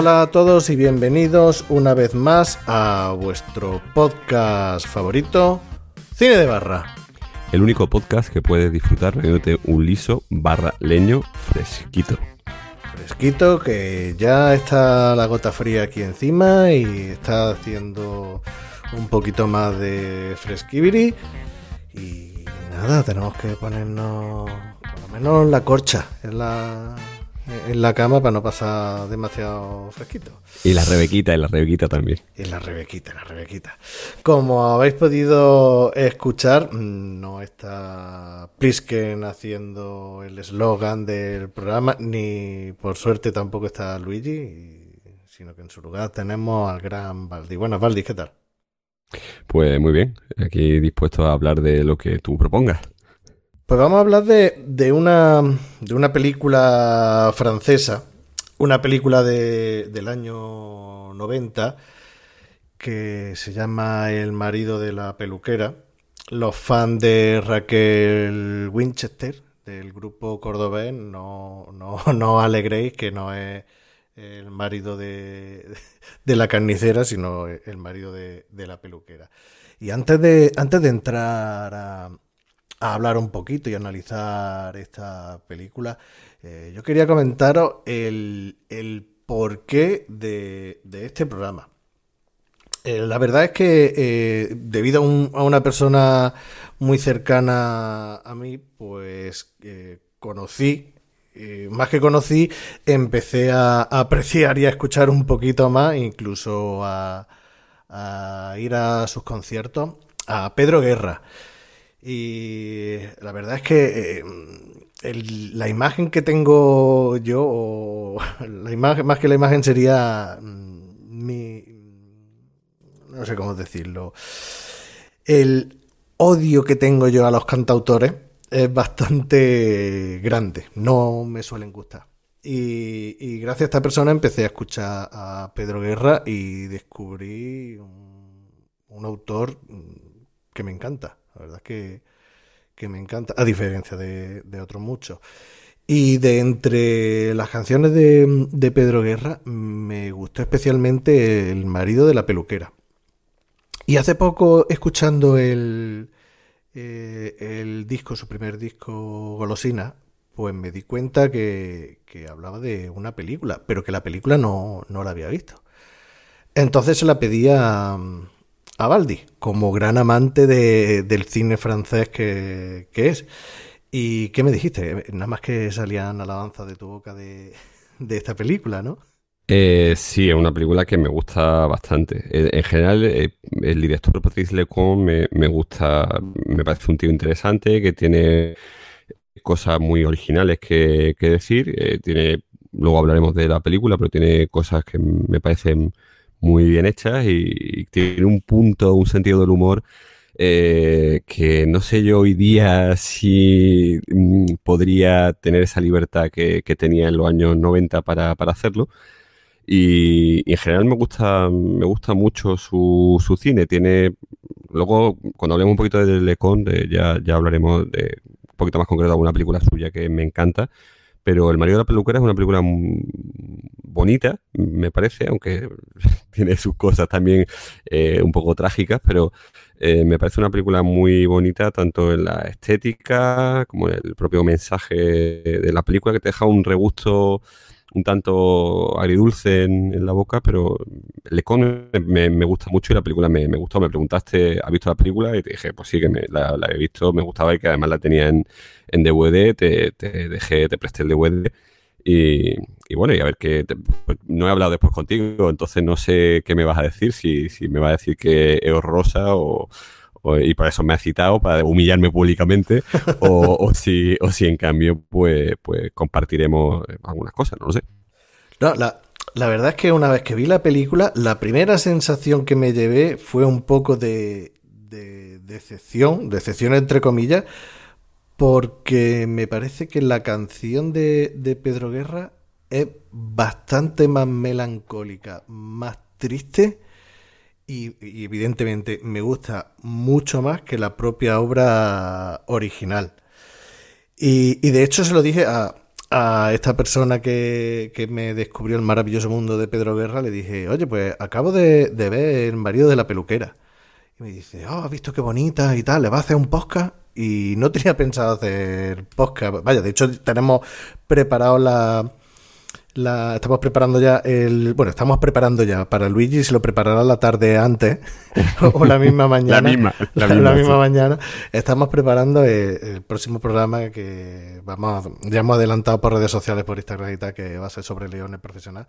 Hola a todos y bienvenidos una vez más a vuestro podcast favorito, Cine de Barra. El único podcast que puedes disfrutar bebiéndote un liso barra leño fresquito. Fresquito, que ya está la gota fría aquí encima y está haciendo un poquito más de fresquibiri. Y nada, tenemos que ponernos por lo menos la corcha en la, en la cama para no pasar demasiado fresquito. Y la Rebequita, y la Rebequita también. Y la Rebequita, la Rebequita. Como habéis podido escuchar, mm, no está Plisken haciendo el eslogan del programa, ni por suerte tampoco está Luigi, sino que en su lugar tenemos al gran Valdi. Bueno, Valdi, ¿qué tal? Pues muy bien, aquí dispuesto a hablar de lo que tú propongas. Pues vamos a hablar de, de una, de una película francesa, una película de, del año 90 que se llama El marido de la peluquera. Los fans de Raquel Winchester, del grupo cordobés, no, no, no alegréis que no es el marido de, de la carnicera, sino el marido de, de la peluquera. Y antes de, antes de entrar a, a hablar un poquito y analizar esta película, eh, yo quería comentaros el, el porqué de, de este programa. Eh, la verdad es que eh, debido a, un- a una persona muy cercana a mí, pues conocí, más que conocí, empecé a, apreciar y a escuchar un poquito más, incluso a ir a sus conciertos, a Pedro Guerra. Y la verdad es que eh, la imagen que tengo yo, o la imagen, más que la imagen sería mm, mi, no sé cómo decirlo, el odio que tengo yo a los cantautores es bastante grande, no me suelen gustar. Y, gracias a esta persona empecé a escuchar a Pedro Guerra y descubrí un, un autor mm, que me encanta, la verdad es que, que me encanta, a diferencia de, de otros muchos. Y de entre las canciones de, de Pedro Guerra, me gustó especialmente El marido de la peluquera. Y hace poco, escuchando el, eh, el disco, su primer disco, Golosina, pues me di cuenta que, que hablaba de una película, pero que la película no, no la había visto. Entonces se la pedí a, a Baldi, como gran amante de- del cine francés que, es. ¿Y qué me dijiste? Nada más que salían alabanzas de tu boca de, de esta película, ¿no? Eh, sí, es una película que me gusta bastante. En, en general, eh, el director Patrice Lecon me, me gusta, me parece un tío interesante, que tiene cosas muy originales que, que decir. eh, tiene, luego hablaremos de la película, pero tiene cosas que me parecen muy bien hechas y, tiene un punto, un sentido del humor eh, que no sé yo hoy día si mm, podría tener esa libertad que, que tenía en los años 90 para, para hacerlo. Y, en general me gusta, me gusta mucho su, su cine. Tiene, luego, cuando hablemos un poquito de Lecon, ya, ya hablaremos de un poquito más concreto de alguna película suya que me encanta. Pero El marido de la peluquera es una película bonita, me parece, aunque tiene sus cosas también eh, un poco trágicas, pero eh, me parece una película muy bonita, tanto en la estética como en el propio mensaje de la película, que te deja un regusto un tanto agridulce en, en la boca, pero Lecon me, me gusta mucho y la película me, me gustó. Me preguntaste, ¿has visto la película? Y te dije, pues sí, que me, la, la he visto, me gustaba y que además la tenía en, en DVD, te, te dejé, te presté el DVD. Y, y bueno, y a ver que pues no he hablado después contigo, entonces no sé qué me vas a decir, si, si me vas a decir que es horrorosa o, y por eso me ha citado para humillarme públicamente, o, si, o si en cambio pues, pues compartiremos algunas cosas, no lo sé. No, la, la verdad es que una vez que vi la película, la primera sensación que me llevé fue un poco de, de decepción, decepción entre comillas, porque me parece que la canción de, de Pedro Guerra es bastante más melancólica, más triste y, evidentemente me gusta mucho más que la propia obra original. Y, de hecho se lo dije a, esta persona que, me descubrió el maravilloso mundo de Pedro Guerra, le dije, oye, pues acabo de, ver El marido de la peluquera. Y me dice, oh, has visto qué bonita y tal, le va a hacer un podcast. Y no tenía pensado hacer podcast. Vaya, de hecho tenemos preparado la, la, estamos preparando ya el. Bueno, estamos preparando ya para Luigi, se lo preparará la tarde antes o la misma mañana. la misma, la misma, mañana. Estamos preparando el, próximo programa que vamos ya hemos adelantado por redes sociales, por Instagram y tal, que va a ser sobre leones profesional.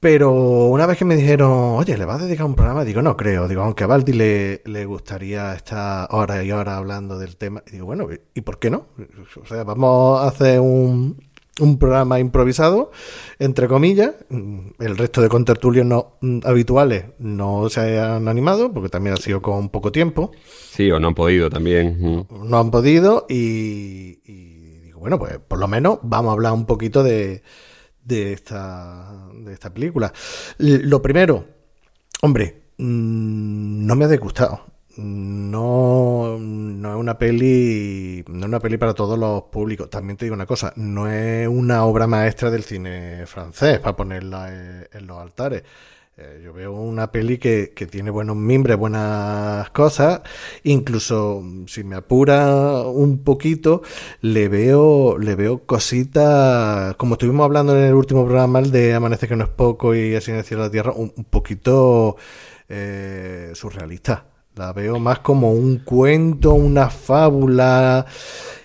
Pero una vez que me dijeron, oye, ¿le vas a dedicar un programa? Digo, no creo. Digo, aunque a Baldi le, le gustaría estar hora y hora hablando del tema. Y digo, bueno, ¿y por qué no? O sea, vamos a hacer un, un programa improvisado, entre comillas. El resto de contertulios no, mm, habituales no se han animado, porque también ha sido con poco tiempo. Sí, o no han podido también. Mm. No han podido y, digo, bueno, pues por lo menos vamos a hablar un poquito de, de, esta, de esta película. Lo primero, hombre, mm, no me ha disgustado no, no es una peli no es una peli para todos los públicos. También te digo una cosa no es una obra maestra del cine francés para ponerla en, los altares. Eh, yo veo una peli que, que, tiene buenos mimbres buenas cosas. Incluso si me apura un poquito le veo le veo cositas como estuvimos hablando en el último programa el de amanece que no es poco y así en el cielo de la tierra un, poquito eh, surrealista la veo más como un cuento, una fábula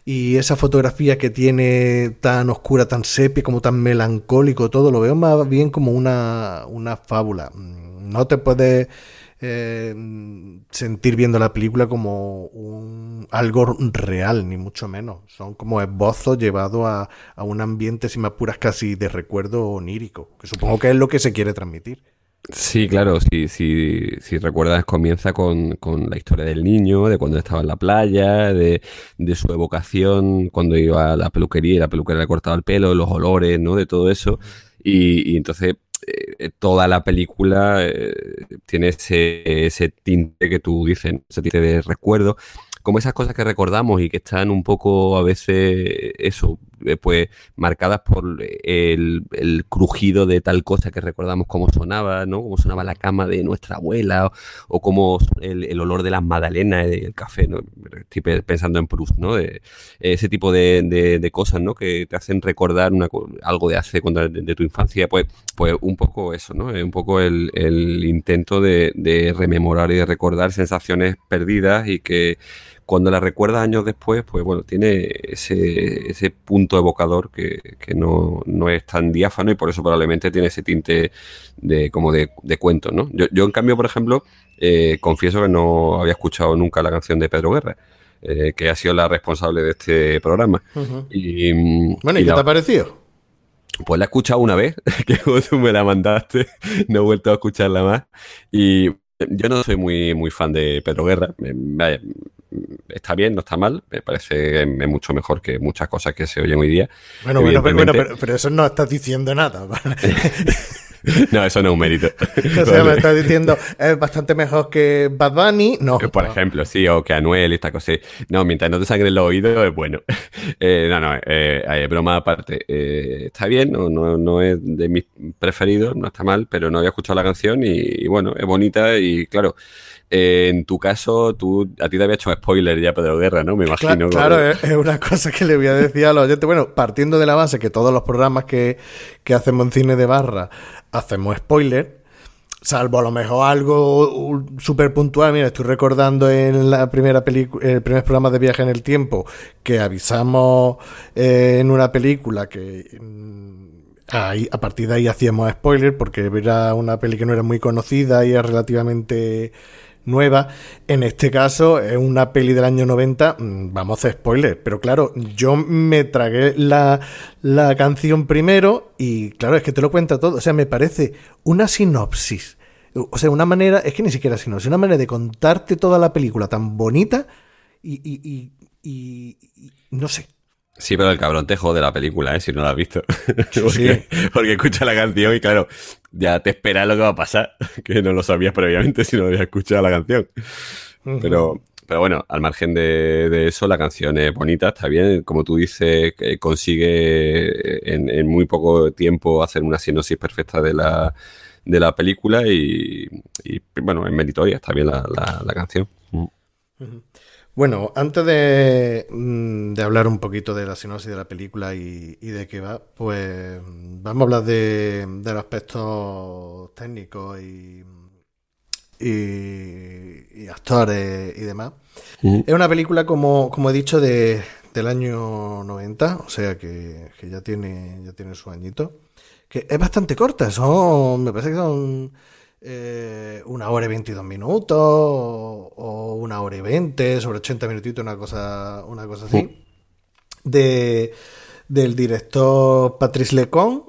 y esa fotografía que tiene tan oscura, tan sepia, como tan melancólico, todo lo veo más bien como una, una fábula. No te puedes eh, sentir viendo la película como un, algo real, ni mucho menos. Son como esbozos llevados a, a un ambiente, si me apuras, casi de recuerdo onírico, que supongo que es lo que se quiere transmitir. Sí, claro, si, si, si recuerdas, comienza con, con, la historia del niño, de cuando estaba en la playa, de, de, su evocación, cuando iba a la peluquería y la peluquería le cortaba el pelo, los olores, ¿no? De todo eso. Y, y entonces eh, toda la película eh, tiene ese, ese tinte que tú dices, ese tinte de recuerdo como esas cosas que recordamos y que están un poco a veces eso, eh, pues marcadas por el, crujido de tal cosa que recordamos cómo sonaba, ¿no? Cómo sonaba la cama de nuestra abuela o, cómo el, olor de las magdalenas del café, ¿no? Estoy pensando en Proust, ¿no? ese tipo de, cosas, ¿no? Que te hacen recordar algo de hace cuando, de, tu infancia, pues, pues un poco eso, ¿no? Un poco el, intento de, de rememorar y de recordar sensaciones perdidas y que cuando la recuerdas años después, pues bueno, tiene ese, ese punto evocador que, no, es tan diáfano y por eso probablemente tiene ese tinte de como de, de cuento, ¿no? Yo, en cambio, por ejemplo, eh, confieso que no había escuchado nunca la canción de Pedro Guerra. Eh, que ha sido la responsable de este programa. y, bueno, ¿y, qué te ha parecido? Pues la he escuchado una vez, que tú me la mandaste, no he vuelto a escucharla más. Y yo no soy muy, muy fan de Pedro Guerra. Está bien, no está mal. Me parece mucho mejor que muchas cosas que se oyen hoy día. Bueno, bueno, pero, pero, eso no estás diciendo nada. no, eso no es un mérito. o sea, me estás diciendo, es bastante mejor que Bad Bunny. No. Por ejemplo, sí, o que Anuel y esta cosa. No, mientras no te sangre los oídos, es bueno. Eh, no, no, eh, broma aparte. Eh, está bien, no, no, no, es de mis preferidos, no está mal, pero no había escuchado la canción y, bueno, es bonita y claro. En tu caso, tú, a ti te había hecho spoiler ya Pedro Guerra, ¿no? Me imagino. Claro, es, una cosa que le voy a decir a los oyentes. Bueno, partiendo de la base que todos los programas que, que hacemos en cine de barra hacemos spoiler, salvo a lo mejor algo súper puntual. Mira, estoy recordando en la primera película, el primer programa de viaje en el tiempo, que avisamos eh, en una película que mm, ahí, a partir de ahí hacíamos spoiler, porque era una peli que no era muy conocida y era relativamente nueva. En este caso es una peli del año 90, mm, vamos a spoiler, pero claro, yo me tragué la, la canción primero y claro, es que te lo cuenta todo, o sea, me parece una sinopsis. O sea, una manera, es que ni siquiera sinopsis, una manera de contarte toda la película tan bonita y, y, y, y no sé, Sí, pero el cabrón te jode la película, ¿eh? Si no la has visto. porque, porque escucha la canción y claro, ya te espera lo que va a pasar, que no lo sabías previamente si no habías escuchado la canción. Pero, pero bueno, al margen de, eso, la canción es bonita, está bien. Como tú dices, que consigue en, muy poco tiempo hacer una sinopsis perfecta de la, de la película y, bueno, es meritoria, está bien la, la, canción. Bueno, antes de, mm, de, hablar un poquito de la sinopsis de la película y, de qué va, pues vamos a hablar de, los aspectos técnicos y, y, actores y demás. Es una película, como, como he dicho, de, del año 90, o sea que, que ya tiene ya tiene su añito. Que es bastante corta, son, me parece que son eh, una hora y 22 minutos o, una hora y 20, sobre 80 minutitos, una cosa, una cosa así. De, del director Patrice Lecon.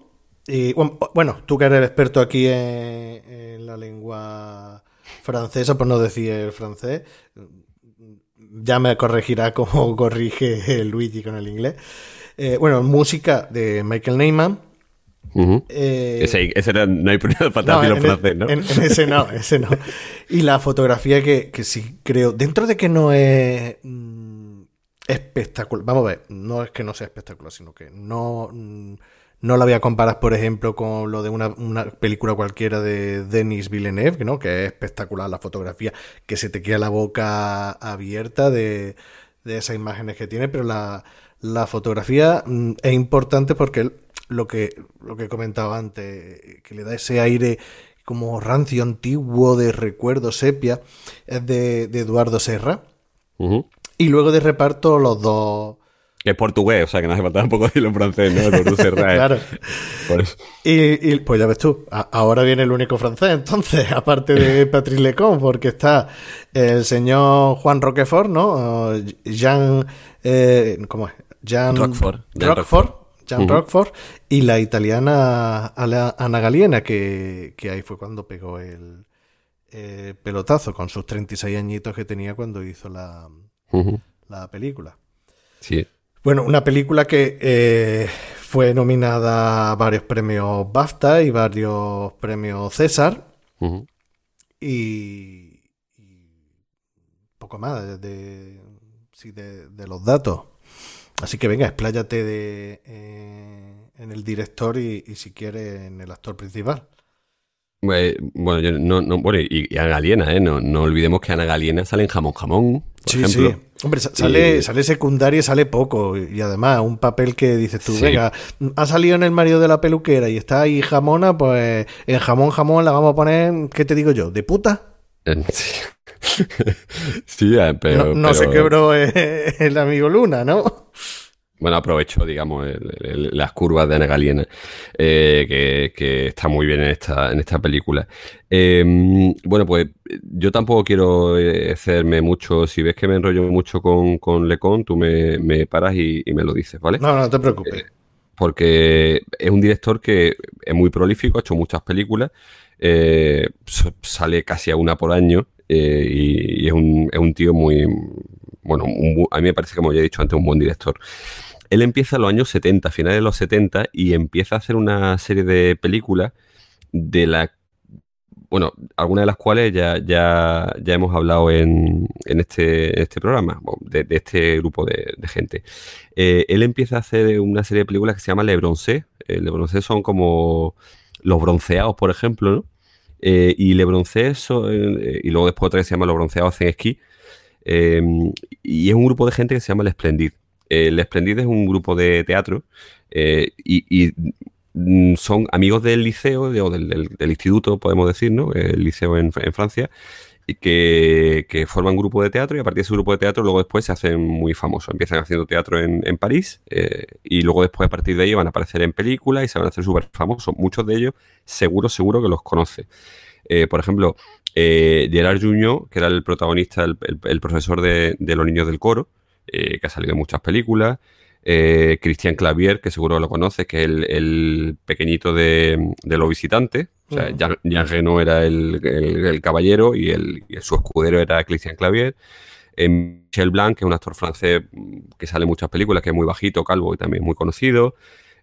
Y bueno, tú que eres experto aquí en, la lengua francesa, por no decir el francés, ya me corregirá como corrige Luigi con el inglés. Eh, bueno, música de Michael Neyman, eh, ese, no hay problema para no, francés, ¿no? En, ese no, ese no. Y la fotografía que, que sí creo, dentro de que no es mm, espectacular, vamos a ver, no es que no sea espectacular, sino que no, mm, no la voy a comparar, por ejemplo, con lo de una, película cualquiera de Denis Villeneuve, ¿no? que es espectacular la fotografía, que se te queda la boca abierta de, de esas imágenes que tiene, pero la, la fotografía mm, es importante porque lo que, lo que he comentado antes, que le da ese aire como rancio antiguo de recuerdo sepia, es de, Eduardo Serra. Y luego de reparto los dos... Que es portugués, o sea que no hace falta un poco decirlo en francés, ¿no? Eduardo Serra. claro. Y, pues ya ves tú, ahora viene el único francés, entonces, aparte de Patrick Lecon, porque está el señor Juan Roquefort, ¿no? Jean... Eh, ¿Cómo es? Jan Rockford, y la italiana Ana Galiena, que, ahí fue cuando pegó el eh, pelotazo con sus 36 añitos que tenía cuando hizo la, la película. Sí. Bueno, una película que eh, fue nominada a varios premios BAFTA y varios premios César. y, poco más de, de los datos. Así que venga, expláyate de, eh, en el director y, si quieres en el actor principal. Pues, bueno, yo no, no bueno, y, Ana Galiena, ¿eh? No, no, olvidemos que Ana Galiena sale en Jamón Jamón, por sí, ejemplo. Sí. Hombre, sale, sale secundaria y sale poco. Y además, un papel que dices tú, venga, ha salido en el marido de la peluquera y está ahí jamona, pues en jamón jamón la vamos a poner, ¿qué te digo yo? ¿De puta? Sí, eh, pero. No, se quebró el amigo Luna, ¿no? Bueno, aprovecho, digamos, las curvas de Ana Galiena, eh, que, está muy bien en esta, en esta película. Em, bueno, pues yo tampoco quiero eh, hacerme mucho. Si ves que me enrollo mucho con, con Lecon, tú me, paras y, me lo dices, ¿vale? No, no te preocupes. porque es un director que es muy prolífico, ha hecho muchas películas, sale casi a una por año eh, y, es, un, es, un, tío muy, bueno, a mí me parece, como ya he dicho antes, un buen director. Él empieza en los años 70, finales de los 70, y empieza a hacer una serie de películas de la bueno, algunas de las cuales ya, ya, ya hemos hablado en, en, este, este programa, de, este grupo de, gente. Eh, él empieza a hacer una serie de películas que se llama Le Bronce. Eh, Le Bronce son como los bronceados, por ejemplo, ¿no? Eh, y Le Bronceso, eh, y luego después otra que se llama Los Bronceados hacen esquí. Eh, y es un grupo de gente que se llama El Splendid. el Splendid es un grupo de teatro y, mm, son amigos del liceo o del, instituto, podemos decir, ¿no? El liceo en, Francia. Que, que, forman un grupo de teatro y a partir de ese grupo de teatro luego después se hacen muy famosos. Empiezan haciendo teatro en, en París y luego después a partir de ahí van a aparecer en películas y se van a hacer súper famosos. Muchos de ellos seguro, seguro que los conoce. Eh, por ejemplo, Eh, Gerard Juño, que era el protagonista, el, profesor de, Los Niños del Coro, eh, que ha salido en muchas películas. Eh, Christian Clavier, que seguro lo conoces, que es el, pequeñito de, Los Visitantes. O sea, Jean, Reno era el, caballero y, el, su escudero era Christian Clavier. Michel Blanc, que es un actor francés que sale en muchas películas, que es muy bajito, calvo y también muy conocido.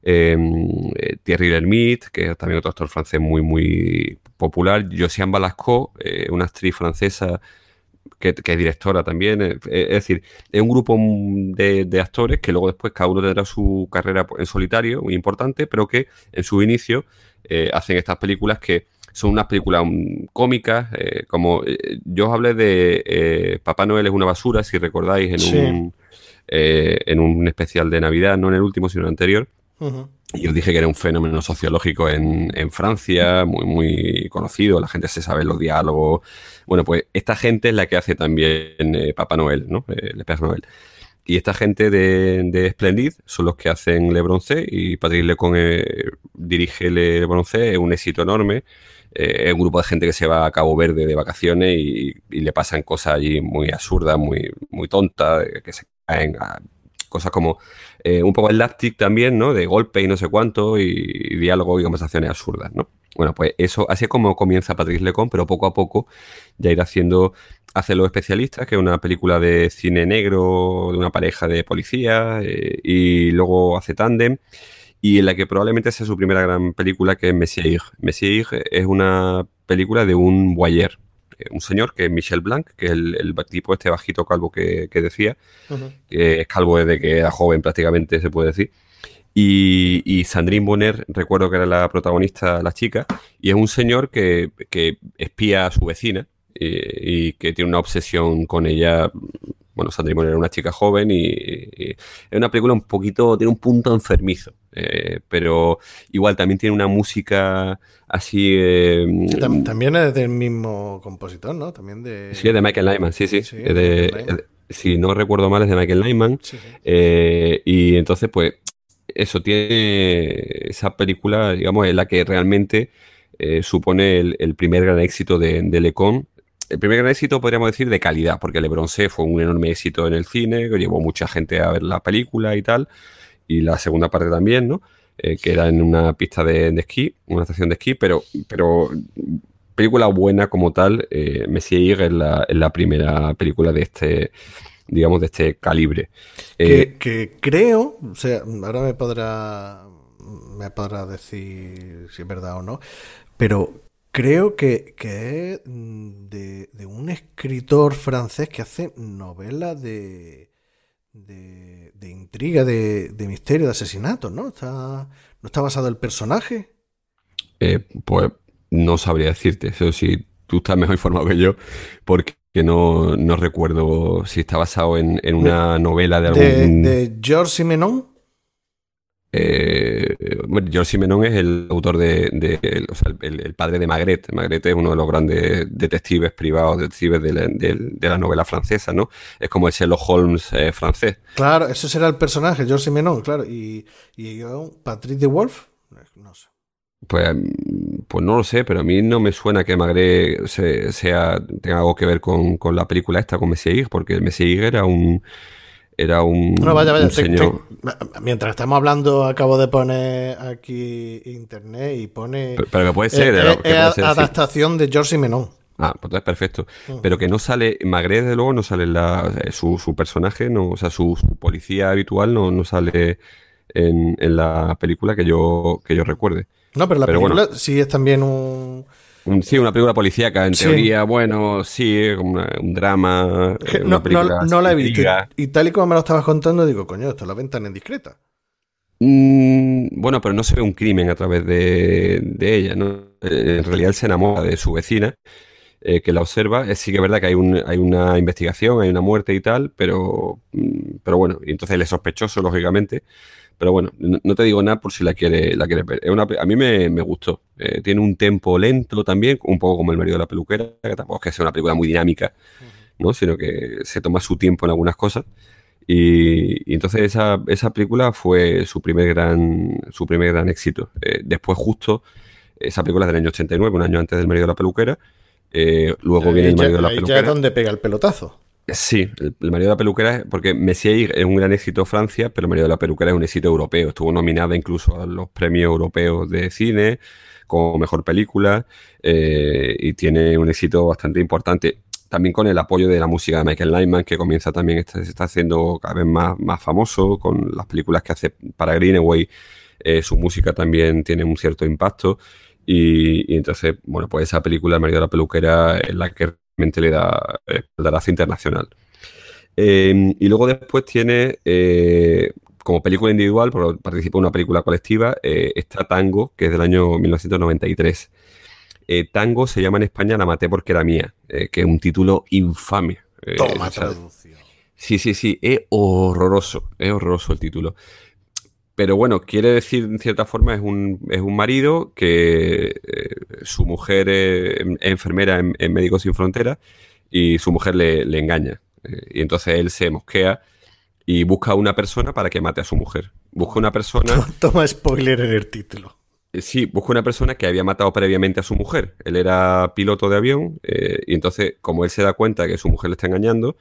Em, eh, Thierry Lhermitte, que es también otro actor francés muy, muy popular. Josiane Balasco, eh, una actriz francesa que, es directora también. Eh, es decir, es un grupo de, actores que luego después cada uno tendrá su carrera en solitario, muy importante, pero que en su inicio hacen estas películas que son unas películas mm, cómicas, como yo os hablé de Papá Noel es una basura, si recordáis, en, un, en un especial de Navidad, no en el último, sino en el anterior. Y os dije que era un fenómeno sociológico en, Francia, muy, muy conocido, la gente se sabe los diálogos. Bueno, pues esta gente es la que hace también eh, Papá Noel, ¿no? Eh, Le Père Noel. Y esta gente de, de, Splendid son los que hacen Le Bronce y Patrick Lecon eh, dirige Le Bronce, es un éxito enorme. es un grupo de gente que se va a Cabo Verde de vacaciones y, le pasan cosas allí muy absurdas, muy, muy tontas, que se caen a cosas como eh, un poco el láctic también, ¿no? De golpe y no sé cuánto, y, diálogo y conversaciones absurdas, ¿no? Bueno, pues eso, así es como comienza Patrick Lecon, pero poco a poco ya irá haciendo Hace los especialistas, que es una película de cine negro, de una pareja de policías, eh, y luego hace Tandem, y en la que probablemente sea su primera gran película, que es Messier. Messier es una película de un voyeur, eh, un señor que es Michel Blanc, que es el, tipo este bajito calvo que, decía, que es calvo desde que era joven prácticamente, se puede decir. Y, Sandrine Bonner, recuerdo que era la protagonista, la chica, y es un señor que, espía a su vecina y, que tiene una obsesión con ella. Bueno, Sandrine Bonner era una chica joven y, es una película un poquito, tiene un punto enfermizo, eh, pero igual también tiene una música así... Eh, también es del mismo compositor, ¿no? También de... Sí, es de Michael Nyman, sí, sí. si no recuerdo mal, es de Michael Nyman. Eh, y entonces, pues, eso tiene esa película, digamos, es la que realmente eh, supone el, primer gran éxito de, de Lecon. El primer gran éxito, podríamos decir, de calidad, porque Le Bronce fue un enorme éxito en el cine, que llevó mucha gente a ver la película y tal, y la segunda parte también, ¿no? Eh, que era en una pista de, esquí, una estación de esquí, pero, pero película buena como tal, eh, Messier es la, la, primera película de este, digamos, de este calibre. Eh, que, creo, o sea, ahora me podrá, me podrá decir si es verdad o no, pero creo que, que es de, de un escritor francés que hace novelas de de, intriga, de, misterio, de asesinato, ¿no? ¿Está, ¿No está basado el personaje? Eh, pues no sabría decirte. Eso sí, tú estás mejor informado que yo, porque no, no recuerdo si está basado en, una novela de algún. ¿De, de Georges Simenon? Eh, bueno, George Simenon es el autor de, el, padre de Magret. Magret es uno de los grandes detectives privados, detectives de la, novela francesa, ¿no? Es como el Sherlock Holmes eh, francés. Claro, eso será el personaje, George Simenon, claro. Y, y Patrick de Wolf, no sé. Pues, pues no lo sé, pero a mí no me suena que Magret sea, tenga algo que ver con, la película esta, con Messier, porque Messier era un era un, señor. mientras estamos hablando, acabo de poner aquí internet y pone. Pero, que puede ser. Eh, eh, adaptación de George Menon. Ah, pues entonces perfecto. Mm. Pero que no sale, Magre desde luego no sale la, eh, su, su, personaje, no, o sea, su, policía habitual no, no sale en, en, la película que yo, que yo recuerde. No, pero la película sí es también un, sí, una película policíaca, en teoría, bueno, sí, un drama. no, no, la he visto. Y, tal y como me lo estabas contando, digo, coño, esto la ventana en discreta. Mm, bueno, pero no se ve un crimen a través de, ella, ¿no? Eh, en realidad él se enamora de su vecina, eh, que la observa. sí que es verdad que hay, un, hay una investigación, hay una muerte y tal, pero, mm, pero bueno, y entonces él es sospechoso, lógicamente. Pero bueno, no, te digo nada por si la quieres la quiere ver. a mí me, gustó. Eh, tiene un tempo lento también, un poco como El marido de la peluquera, que tampoco es que sea una película muy dinámica, ¿no? Sino que se toma su tiempo en algunas cosas. Y, entonces esa, esa, película fue su primer gran, su primer gran éxito. Eh, después justo, esa película es del año 89, un año antes del marido de la peluquera, luego viene el marido de la peluquera. Ya es donde pega el pelotazo. Sí, el, marido de la peluquera, porque Messier es un gran éxito Francia, pero el marido de la peluquera es un éxito europeo. Estuvo nominada incluso a los premios europeos de cine como mejor película eh, y tiene un éxito bastante importante. También con el apoyo de la música de Michael Nyman, que comienza también, se está haciendo cada vez más, más famoso con las películas que hace para Greenaway. Eh, su música también tiene un cierto impacto. Y, entonces, bueno, pues esa película, El marido de la peluquera, es la que le da el internacional. Em, y luego después tiene, eh, como película individual, porque participa en una película colectiva, eh, está Tango, que es del año 1993. Eh, Tango se llama en España La maté porque era mía, que es un título infame. Toma traducción. Sí, sí, sí, es horroroso, es horroroso el título. Pero bueno, quiere decir, en cierta forma, es un, es un marido que eh, su mujer es, enfermera en, Médicos Sin Fronteras y su mujer le, engaña. Eh, y entonces él se mosquea y busca a una persona para que mate a su mujer. Busca una persona... Toma spoiler en el título. Eh, sí, busca una persona que había matado previamente a su mujer. Él era piloto de avión y entonces, como él se da cuenta que su mujer le está engañando,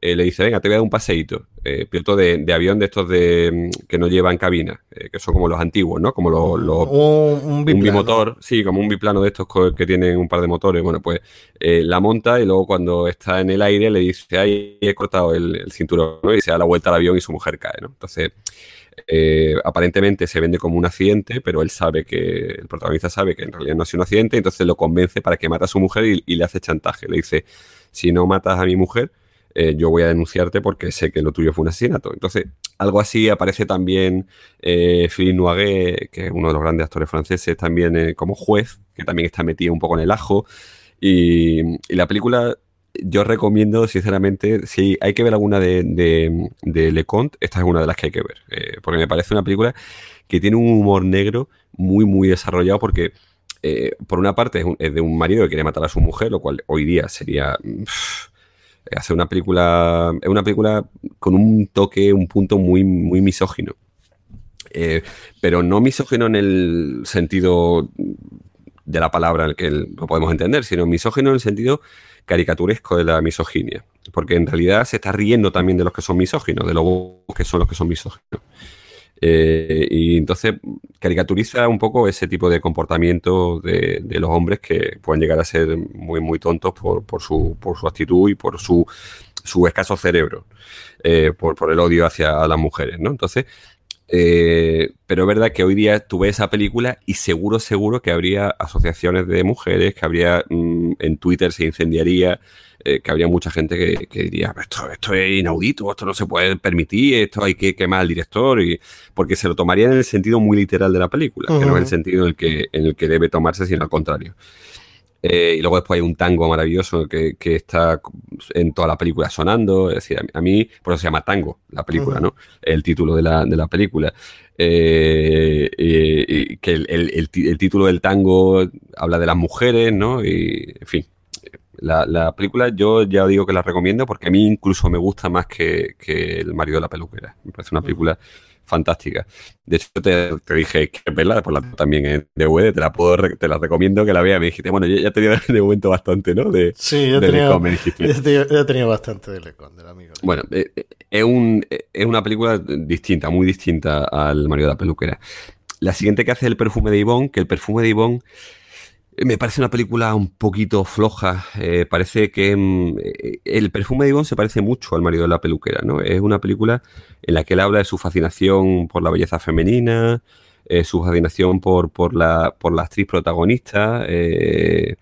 eh, le dice, venga, te voy a dar un paseíto. Eh, piloto de, avión de estos de mm, que no llevan cabina, eh, que son como los antiguos, ¿no? Como los... un, bimotor, sí, como un biplano de estos que tienen un par de motores. Bueno, pues la monta y luego cuando está en el aire le dice, ay, he cortado el, cinturón, Y se da la vuelta al avión y su mujer cae, ¿no? Entonces... aparentemente se vende como un accidente, pero él sabe que, el protagonista sabe que en realidad no ha sido un accidente, entonces lo convence para que mate a su mujer y, y le hace chantaje. Le dice, si no matas a mi mujer, eh, yo voy a denunciarte porque sé que lo tuyo fue un asesinato. Entonces, algo así aparece también eh, Philippe Noiré, que es uno de los grandes actores franceses, también eh, como juez, que también está metido un poco en el ajo. Y, la película, yo recomiendo, sinceramente, si hay que ver alguna de, de, Le Conte, esta es una de las que hay que ver. Eh, porque me parece una película que tiene un humor negro muy, muy desarrollado porque... por una parte es, de un marido que quiere matar a su mujer, lo cual hoy día sería hace una película, es una película con un toque, un punto muy, muy misógino. Eh, pero no misógino en el sentido de la palabra en el que lo podemos entender, sino misógino en el sentido caricaturesco de la misoginia. Porque en realidad se está riendo también de los que son misóginos, de los que son los que son misóginos. Eh, y entonces caricaturiza un poco ese tipo de comportamiento de, los hombres que pueden llegar a ser muy, muy tontos por, su, por su actitud y por su, su escaso cerebro, eh, por, por, el odio hacia las mujeres, ¿no? Entonces, eh, pero es verdad que hoy día tuve esa película y seguro, seguro que habría asociaciones de mujeres, que habría mm, en Twitter se incendiaría, eh, que habría mucha gente que, diría, esto, esto es inaudito, esto no se puede permitir, esto hay que quemar al director, y, porque se lo tomarían en el sentido muy literal de la película, que no es el sentido en el que, en el que debe tomarse, sino al contrario. Eh, y luego después hay un tango maravilloso que, está en toda la película sonando. Es decir, a, mí, por eso se llama Tango, la película, ¿no? El título de la, de la película. Eh, que el, el, título del tango habla de las mujeres, ¿no? Y, en fin. La, la, película yo ya digo que la recomiendo porque a mí incluso me gusta más que, que El marido de la peluquera. Me parece una película fantástica. De hecho, te, dije que verla, la también en DVD, te la puedo te la recomiendo que la veas. Me dijiste, bueno, ya, ya tenía de momento bastante, ¿no? De, sí, ya tenía, ya, tenía bastante de Lecon, del amigo. Bueno, eh, eh, es, un, es una película distinta, muy distinta al Mario de la Peluquera. La siguiente que hace es el perfume de Ivonne, que el perfume de Ivonne me parece una película un poquito floja. Eh, parece que mm, eh, el perfume de Ivonne se parece mucho al marido de la peluquera, ¿no? Es una película en la que él habla de su fascinación por la belleza femenina, eh, su fascinación por, por, la, por la actriz protagonista, que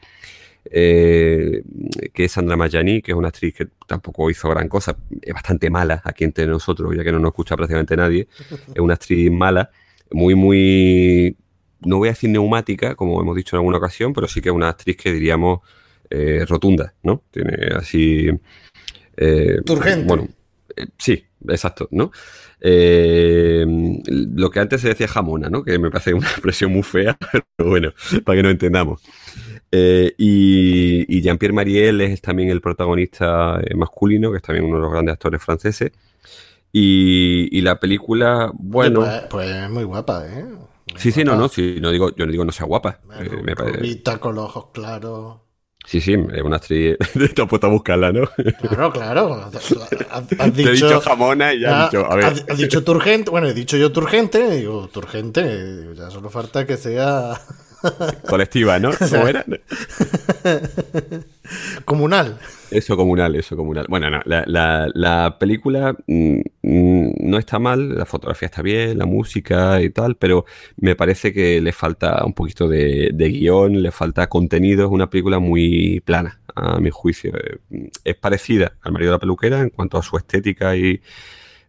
es Sandra Mayani, que es una actriz que tampoco hizo gran cosa, es bastante mala aquí entre nosotros, ya que no nos escucha prácticamente nadie. Es una actriz mala, muy, muy no voy a decir neumática, como hemos dicho en alguna ocasión, pero sí que es una actriz que diríamos eh, rotunda, ¿no? Tiene así... Eh, Bueno, eh, sí, exacto, ¿no? Eh, lo que antes se decía jamona, ¿no? Que me parece una expresión muy fea, pero bueno, para que no entendamos. y, Jean-Pierre Mariel es también el protagonista masculino, que es también uno de los grandes actores franceses. Y, la película, bueno. Pues, pues, es muy guapa, ¿eh? Sí, sí, no, no, sí, no digo, yo no digo no sea guapa. Eh, me parece... con los ojos claros. Sí, sí, es una actriz. Te has puesto a buscarla, ¿no? Claro, claro. Has, has dicho, Te he dicho jamona y ya has dicho. A ver. Has, dicho turgente. Bueno, he dicho yo turgente. Digo, turgente. Ya solo falta que sea. Colectiva, ¿no? ¿Cómo era? comunal. Eso comunal, eso comunal. Bueno, no, la, la, película mm, mm, no está mal, la fotografía está bien, la música y tal, pero me parece que le falta un poquito de, de guion, le falta contenido, es una película muy plana, a mi juicio. Eh, es parecida al marido de la peluquera en cuanto a su estética y,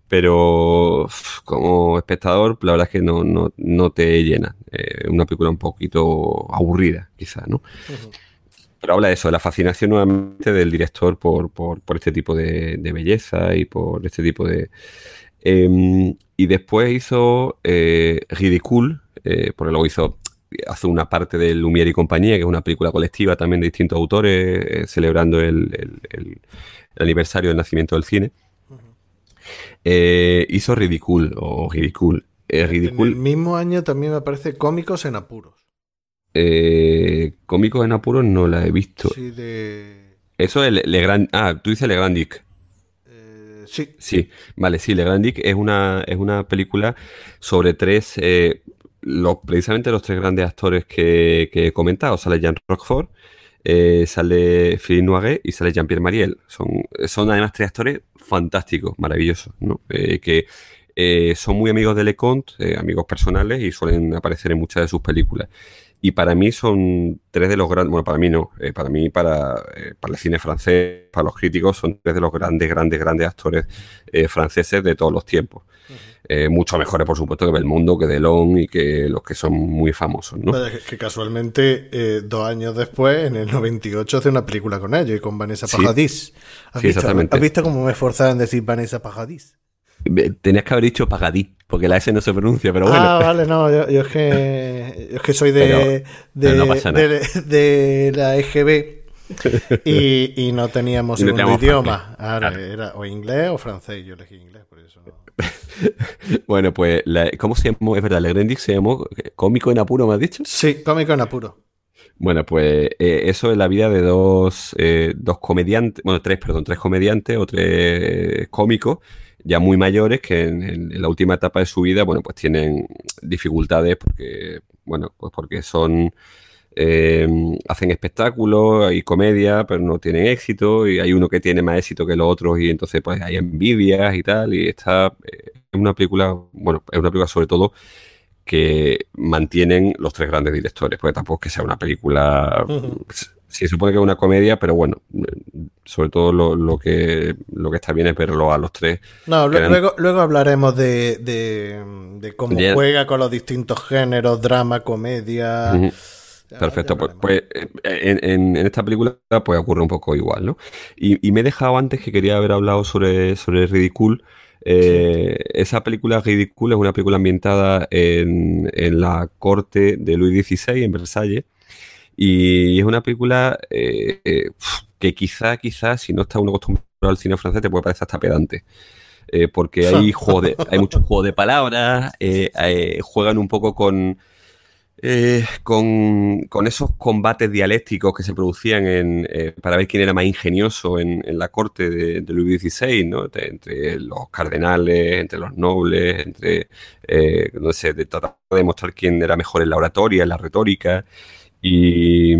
pero como espectador la verdad es que no, no, no te llena. Es eh, una película un poquito aburrida, quizás, ¿no? Pero habla de eso, de la fascinación nuevamente del director por, por, por este tipo de, belleza y por este tipo de... Em, y después hizo eh, Ridicule, eh, porque luego hizo hace una parte de Lumière y compañía, que es una película colectiva también de distintos autores, eh, celebrando el, el, aniversario del nacimiento del cine. Eh, hizo Ridicule o Ridicule. Ridicule. En el mismo año también me aparece Cómicos en Apuros. Eh, Cómicos en apuros no la he visto. Sí, de... Eso es Le, Grand... Ah, tú dices Le Grand Dick. Eh, sí. Sí, vale, sí, Le Grand Dick es una, es una película sobre tres... Eh, los, precisamente los tres grandes actores que, he comentado. Sale Jean Roquefort, sale Philippe Noiret y sale Jean-Pierre Mariel. Son, son además tres actores fantásticos, maravillosos, ¿no? que son muy amigos de LeConte, amigos personales y suelen aparecer en muchas de sus películas. Y para mí son tres de los grandes, bueno, para mí no, eh, para mí, para, eh, para el cine francés, para los críticos, son tres de los grandes, grandes, grandes actores eh, franceses de todos los tiempos. mucho mejores, por supuesto, que Belmondo, que Delon y que los que son muy famosos, ¿no? que, casualmente, dos años después, en el 98, hace una película con ellos y con Vanessa Paradis. ¿Has, sí, exactamente. ¿Has visto cómo me esforzaron en decir Vanessa Paradis? Tenías que haber dicho Pagadí, porque la S no se pronuncia, pero bueno. Ah, vale, no, yo, es, que, es que soy de, de, de, la EGB y, y no teníamos segundo idioma. era o inglés o francés, yo elegí inglés, por eso. bueno, pues, ¿cómo se llamó? Es verdad, Legrendic se llamó Cómico en Apuro, ¿me has dicho? Sí, Cómico en Apuro. Bueno, pues eh, eso es la vida de dos, eh, dos comediantes, bueno, tres, perdón, tres comediantes o tres cómicos ya muy mayores que en, la última etapa de su vida, bueno, pues tienen dificultades porque, bueno, pues porque son, eh, hacen espectáculos y comedia, pero no tienen éxito y hay uno que tiene más éxito que los otros y entonces pues hay envidias y tal y está, eh, es una película, bueno, es una película sobre todo que mantienen los tres grandes directores, porque tampoco es que sea una película sí, supone que es una comedia, pero bueno, sobre todo lo, que, lo que está bien es verlo a los tres. No, luego, luego hablaremos de, de, cómo juega con los distintos géneros, drama, comedia. Perfecto, pues, pues en, esta película pues ocurre un poco igual, ¿no? Y, me he dejado antes que quería haber hablado sobre, sobre Ridicule. Eh, esa película Ridicule es una película ambientada en, en la corte de Luis XVI en Versalles y es una película eh, eh, que quizá, quizá, si no está uno acostumbrado al cine francés, te puede parecer hasta pedante. Eh, porque hay, juego de, hay mucho juego de palabras, juegan un poco con, con, esos combates dialécticos que se producían en, para ver quién era más ingenioso en, la corte de, Luis XVI, ¿no? entre, los cardenales, entre los nobles, entre, no sé, de tratar de demostrar quién era mejor en la oratoria, en la retórica. Y,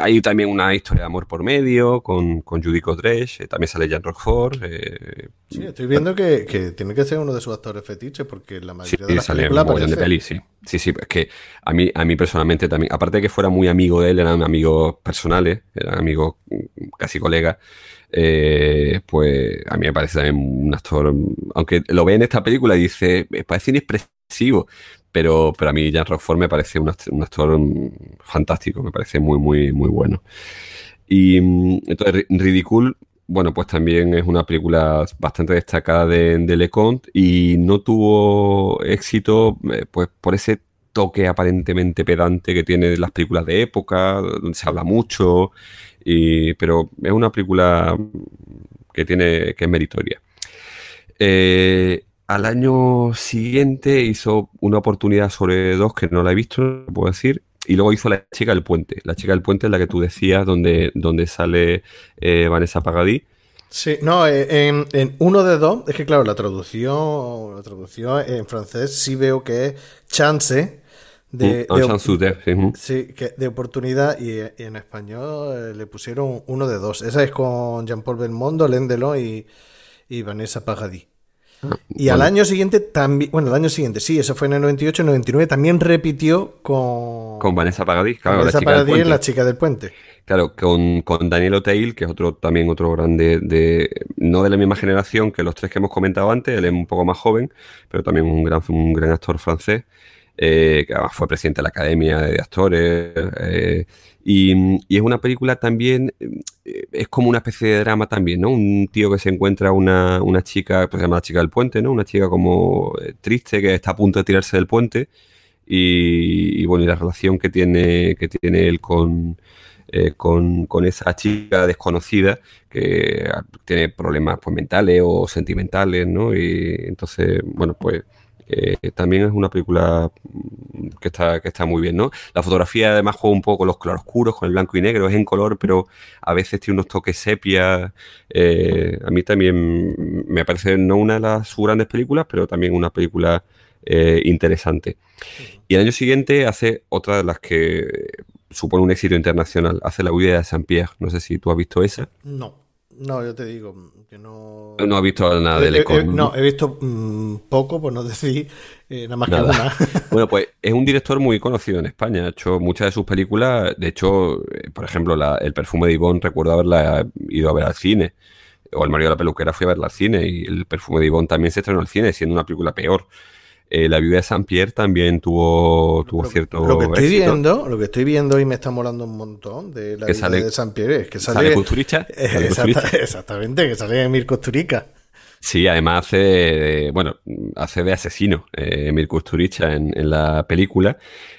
hay también una historia de amor por medio con, con Judy Godrèche, eh, también sale Jean Roquefort. Eh, sí, estoy viendo que, tiene que ser uno de sus actores fetiches porque la mayoría de las películas de peli, sí. Sí, sí, es que a mí, a mí personalmente también, aparte de que fuera muy amigo de él, eran amigos personales, eran amigos casi colegas, eh, pues a mí me parece también un actor, aunque lo ve en esta película y dice, parece inexpresivo, pero, pero a mí Jan Rockford me parece un, actor fantástico, me parece muy, muy, muy bueno. Y mm, entonces, Ridicule, bueno, pues también es una película bastante destacada de, de LeConte y no tuvo éxito eh, pues por ese toque aparentemente pedante que tiene las películas de época, donde se habla mucho, y, pero es una película que tiene que es meritoria. Eh, al año siguiente hizo una oportunidad sobre dos que no la he visto, puedo decir, y luego hizo La chica del puente. La chica del puente es la que tú decías, donde, donde sale eh, Vanessa Pagadí. Sí, no, eh, en, uno de dos, es que claro, la traducción, la traducción en francés sí veo que es chance de, Mm, un chance de, sí, sí, que de oportunidad y, y en español eh, le pusieron uno de dos. Esa es con Jean-Paul Belmondo, Alain Delon y, y Vanessa Paradis. Y al año siguiente también, bueno, el año siguiente, sí, eso fue en el 98, en el 99, también repitió con, Con Vanessa Pagadí, claro, Vanessa la chica del Paradis en puente. La chica del puente. Claro, con, con Daniel O'Teil, que es otro también otro grande de no de la misma generación que los tres que hemos comentado antes, él es un poco más joven, pero también un gran, un gran actor francés, eh, que además fue presidente de la Academia de Actores. eh, y, es una película también, eh, es como una especie de drama también, ¿no? Un tío que se encuentra una, una chica, pues se llama la chica del puente, ¿no? Una chica como eh, triste que está a punto de tirarse del puente. Y, y bueno, y la relación que tiene, que tiene él con, eh, con, con esa chica desconocida que ah, tiene problemas pues, mentales o sentimentales, ¿no? Y entonces, bueno, pues eh, también es una película que está, que está muy bien, ¿no? La fotografía además juega un poco con los claroscuros, con el blanco y negro, es en color, pero a veces tiene unos toques sepia. Eh, a mí también me parece no una de las sus grandes películas, pero también una película eh, interesante. Y el año siguiente hace otra de las que supone un éxito internacional, hace La huida de Saint-Pierre. No sé si tú has visto esa. No, no, yo te digo que no. No has visto nada de eh, Lecon. no, he visto poco, por no decir eh, nada más Nada. que una. Bueno, pues es un director muy conocido en España. Ha hecho muchas de sus películas. De hecho, eh, por ejemplo, la- El perfume de Ivonne, recuerdo haberla ido a ver al cine. O El marido de la peluquera fui a verla al cine. Y El perfume de Ivonne también se estrenó al cine, siendo una película peor. Eh, la viuda de Saint-Pierre también tuvo, tuvo cierto Lo que estoy éxito. viendo, lo que estoy viendo y me está molando un montón de la Que sale- de San Pierre es que Sale sale, Kusturica, Eh, exacta- exactamente, que sale Emir Kusturica. Sí, además hace de, bueno, hace de asesino eh, Emir Kusturica en, en la película.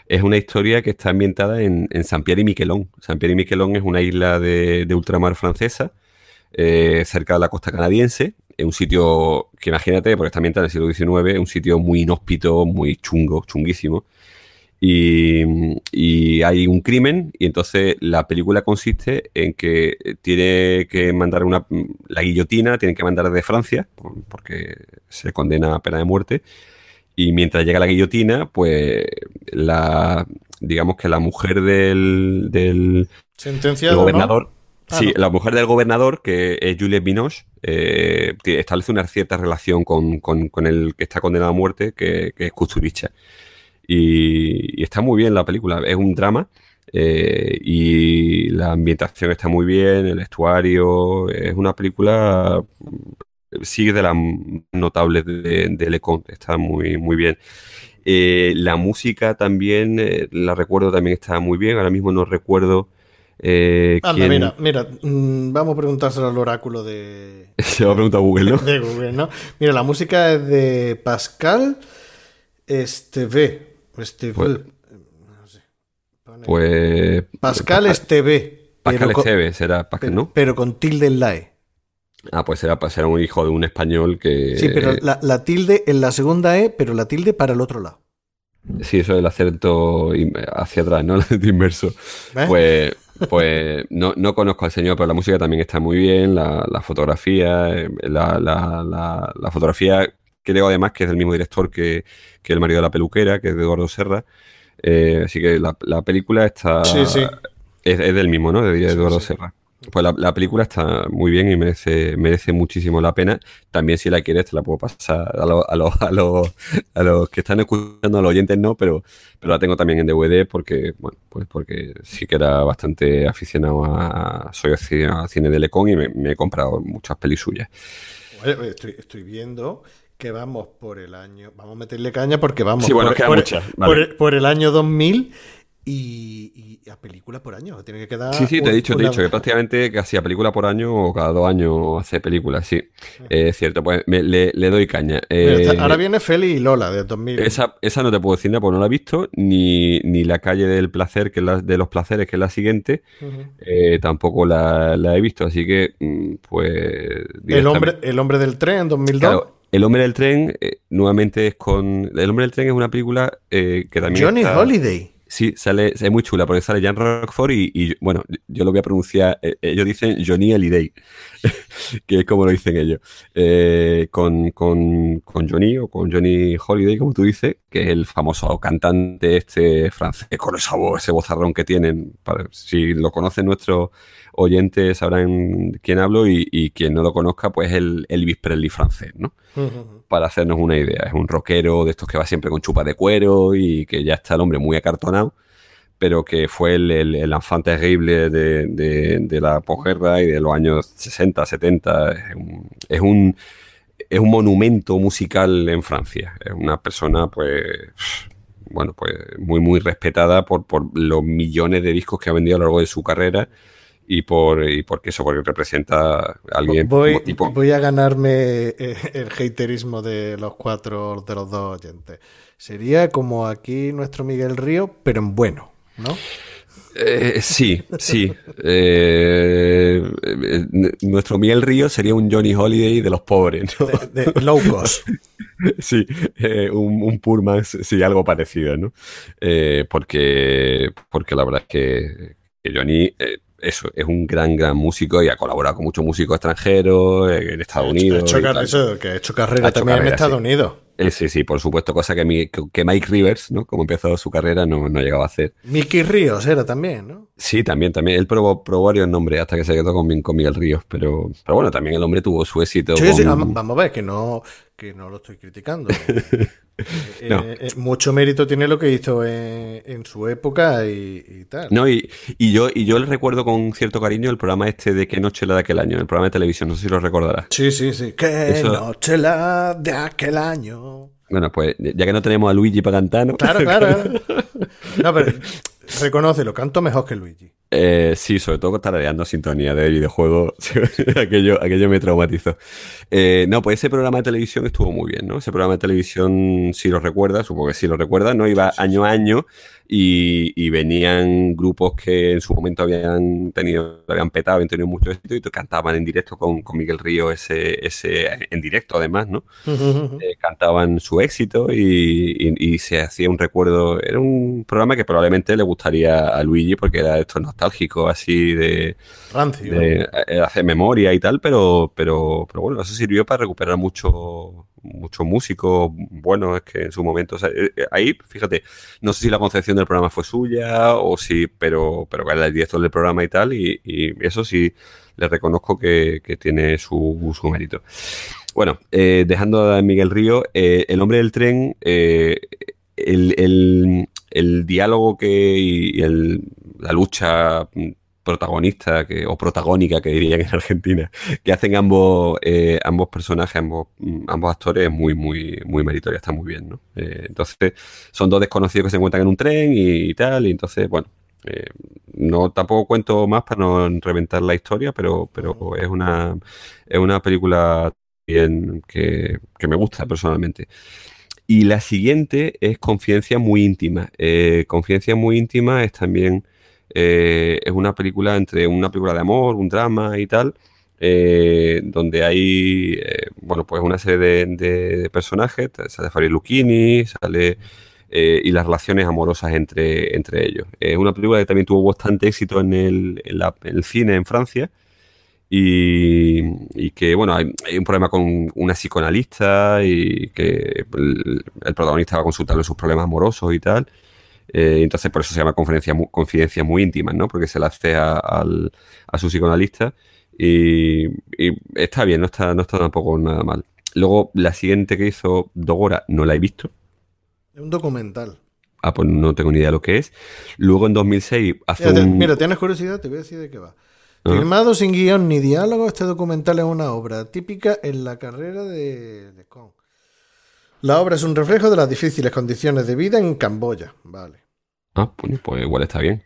Es una historia que está ambientada en, en Saint-Pierre y Miquelon. Saint-Pierre y Miquelon es una isla de, de ultramar francesa, eh, cerca de la costa canadiense. Es un sitio que imagínate, porque está ambientada en el siglo XIX, un sitio muy inhóspito, muy chungo, chunguísimo. Y, y hay un crimen y entonces la película consiste en que tiene que mandar una la guillotina, tienen que mandar de Francia por- porque se condena a pena de muerte y mientras llega la guillotina pues la digamos que la mujer del, del Sentenciado, ¿no? Ah, sí, la mujer del gobernador, que es Juliette Binoche, eh, establece una cierta relación con, con- con el que está condenado a muerte, que, que es Kusturica. Y, y está muy bien la película, es un drama eh, y la ambientación está muy bien, el estuario, es una película, mm, sigue de las notables de, de Lecon, está muy, muy bien. Eh, la música también, la recuerdo, también está muy bien, ahora mismo no recuerdo eh, Anda, quién- mira, mira, mm, vamos a preguntárselo al oráculo de, Se va a preguntar a Google, ¿no? de Google, ¿no? Mira, la música es de Pascal Esteve. Esteve. Pues- no sé. Pues. Pascal Esteve. Pascal con- Esteve, será Pascal, ¿no? pero con tilde en la E. Ah, pues será, será un hijo de un español que. Sí, pero la, la tilde en la segunda E, pero la tilde para el otro lado. Sí, eso es el acento hacia atrás, ¿no? El acento inverso. ¿Ves? Pues, pues no, no conozco al señor, pero la música también está muy bien, la, la fotografía, eh, la, la, la, fotografía, creo además que es del mismo director que, que El marido de la peluquera, que es de Eduardo Serra. Eh, así que la, la película está. Sí, sí. Es, es del mismo, ¿no? De Eduardo sí. Serra. Pues la, la película está muy bien y merece, merece muchísimo la pena. También si la quieres te la puedo pasar a, los- a, los- a, los, a los que están escuchando, a los oyentes no, pero, pero la tengo también en DVD porque, bueno, pues porque sí que era bastante aficionado a, soy aficionado al cine de Lecon y me, me he comprado muchas pelis suyas. Bueno, estoy, estoy viendo que vamos por el año. Vamos a meterle caña porque vamos Sí, bueno, por, muchas, vale. por el año 2000 y, y a película por año. Tiene que quedar. Sí, sí, te he dicho, te he dicho que prácticamente casi a película por año o cada dos años hace películas, sí. Es cierto, pues me- le, le doy caña. Mira, Eh, ahora viene Feli y Lola de 2000. Esa, esa no te puedo decir nada porque no la he visto, ni, ni La calle del placer, que es la, de los placeres, que es la siguiente, Ujú. eh, tampoco la, la he visto, así que, mm, pues... el, hombre, el hombre del tren en 2002. Claro, El hombre del tren, eh, nuevamente es con... El hombre del tren es una película eh, que también Johnny está- Holiday. Sí, sale, es muy chula porque sale Jan Rockford y, bueno, yo lo voy a pronunciar, eh, ellos dicen Johnny Hallyday, que es como lo dicen ellos, eh, con, con, con, Johnny o con Johnny Holiday, como tú dices, que es el famoso cantante este francés, con esa voz, ese vozarrón que tienen, si lo conocen nuestros oyentes sabrán quién hablo y, quien no lo conozca, pues el Elvis Presley francés, ¿no? Para hacernos una idea, es un rockero de estos que va siempre con chupa de cuero y que ya está el hombre muy acartonado, pero que fue el, el, el enfant terrible de, la posguerra y de los años 60, 70. Es un, es un, monumento musical en Francia. Es una persona, pues bueno, pues muy, muy respetada por, por, los millones de discos que ha vendido a lo largo de su carrera y por y porque eso, porque representa a alguien voy, tipo... voy a ganarme eh, el haterismo de los cuatro, de los dos oyentes. Sería como aquí nuestro Miguel Río, pero en bueno, ¿no? Eh, sí, sí. Eh, nuestro Miguel Río sería un Johnny Holiday de los pobres. ¿no? De, low cost. sí, un, un sí, algo parecido, ¿no? porque, porque la verdad es que, que Johnny eso, es un gran, gran músico y ha colaborado con muchos músicos extranjeros en Estados Unidos. eso, que ha hecho carrera también en Estados Unidos. Eh, sí, sí, por supuesto, cosa que, que Mike Rivers, ¿no? Como empezó su carrera, no, no llegaba a hacer. Mickey Ríos era también, ¿no? Sí, también, también. Él probó, probó varios nombres hasta que se quedó con, con Miguel Ríos, pero, pero bueno, también el hombre tuvo su éxito. Sí, sí, vamos a ver, que no, que no lo estoy criticando. Eh, eh, eh, mucho mérito tiene lo que hizo en, su época y, tal. No, y, yo, y yo le recuerdo con cierto cariño el programa este de Qué noche la de aquel año, el programa de televisión, no sé si lo recordarás. Sí, sí, sí. Qué noche la de aquel año. Bueno, pues ya que no tenemos a Luigi para cantar, ¿no? Claro, claro. no, pero reconócelo, canto mejor que Luigi. Eh, sí, sobre todo tarareando sintonía de videojuego. aquello, aquello me traumatizó. Eh, no, pues ese programa de televisión estuvo muy bien, ¿no? Ese programa de televisión, si lo recuerdas, supongo que sí lo recuerdas, ¿no? Iba año a año y, venían grupos que en su momento habían tenido, habían petado, habían tenido mucho éxito y cantaban en directo con, Miguel Río ese, ese, en directo además, ¿no? Eh, cantaban su éxito y, se hacía un recuerdo, era un programa que probablemente le gustaría a Luigi porque era esto nostálgico, así de, de, eh, hacer memoria y tal, pero, pero, pero bueno, eso sirvió para recuperar mucho muchos músicos buenos es que en su momento eh, eh, ahí fíjate no sé si la concepción del programa fue suya o si pero pero era el director del programa y tal y, eso sí le reconozco que, tiene su, su, mérito. Bueno eh, dejando a Miguel Río el hombre del tren el, el, diálogo que y el, la lucha protagonista que, o protagónica que dirían en Argentina, que hacen ambos, eh, ambos personajes, ambos, mm, ambos actores, es muy, muy, muy meritoria, está muy bien, ¿no? Eh, entonces, son dos desconocidos que se encuentran en un tren y, tal, y entonces, bueno, eh, no tampoco cuento más para no reventar la historia, pero, pero es una es una película bien que, que me gusta personalmente. Y la siguiente es Confidencia muy íntima. Confidencia muy íntima es también eh, es una película entre una película de amor, un drama y tal, eh, donde hay, eh, bueno, pues una serie de, personajes, sale Farid Lucchini, sale... y las relaciones amorosas entre, entre ellos. Es una película que también tuvo bastante éxito en el, cine en Francia y, que, bueno, hay, un problema con una psicoanalista y que el, el protagonista va a consultarle sus problemas amorosos y tal. Eh, entonces, por eso se llama confidencia, confidencia muy íntima, ¿no? Porque se la hace a, su psicoanalista y, está bien, no está, no está tampoco nada mal. Luego, la siguiente que hizo Dogora no la he visto. Es un documental. Ah, pues no tengo ni idea de lo que es. Luego, en 2006, hace mira, un... Mira, ¿tienes curiosidad? Te voy a decir de qué va. Filmado sin guion ni diálogo, este documental es una obra típica en la carrera de, de Kong. La obra es un reflejo de las difíciles condiciones de vida en Camboya. Vale. Ah, pues, pues igual está bien.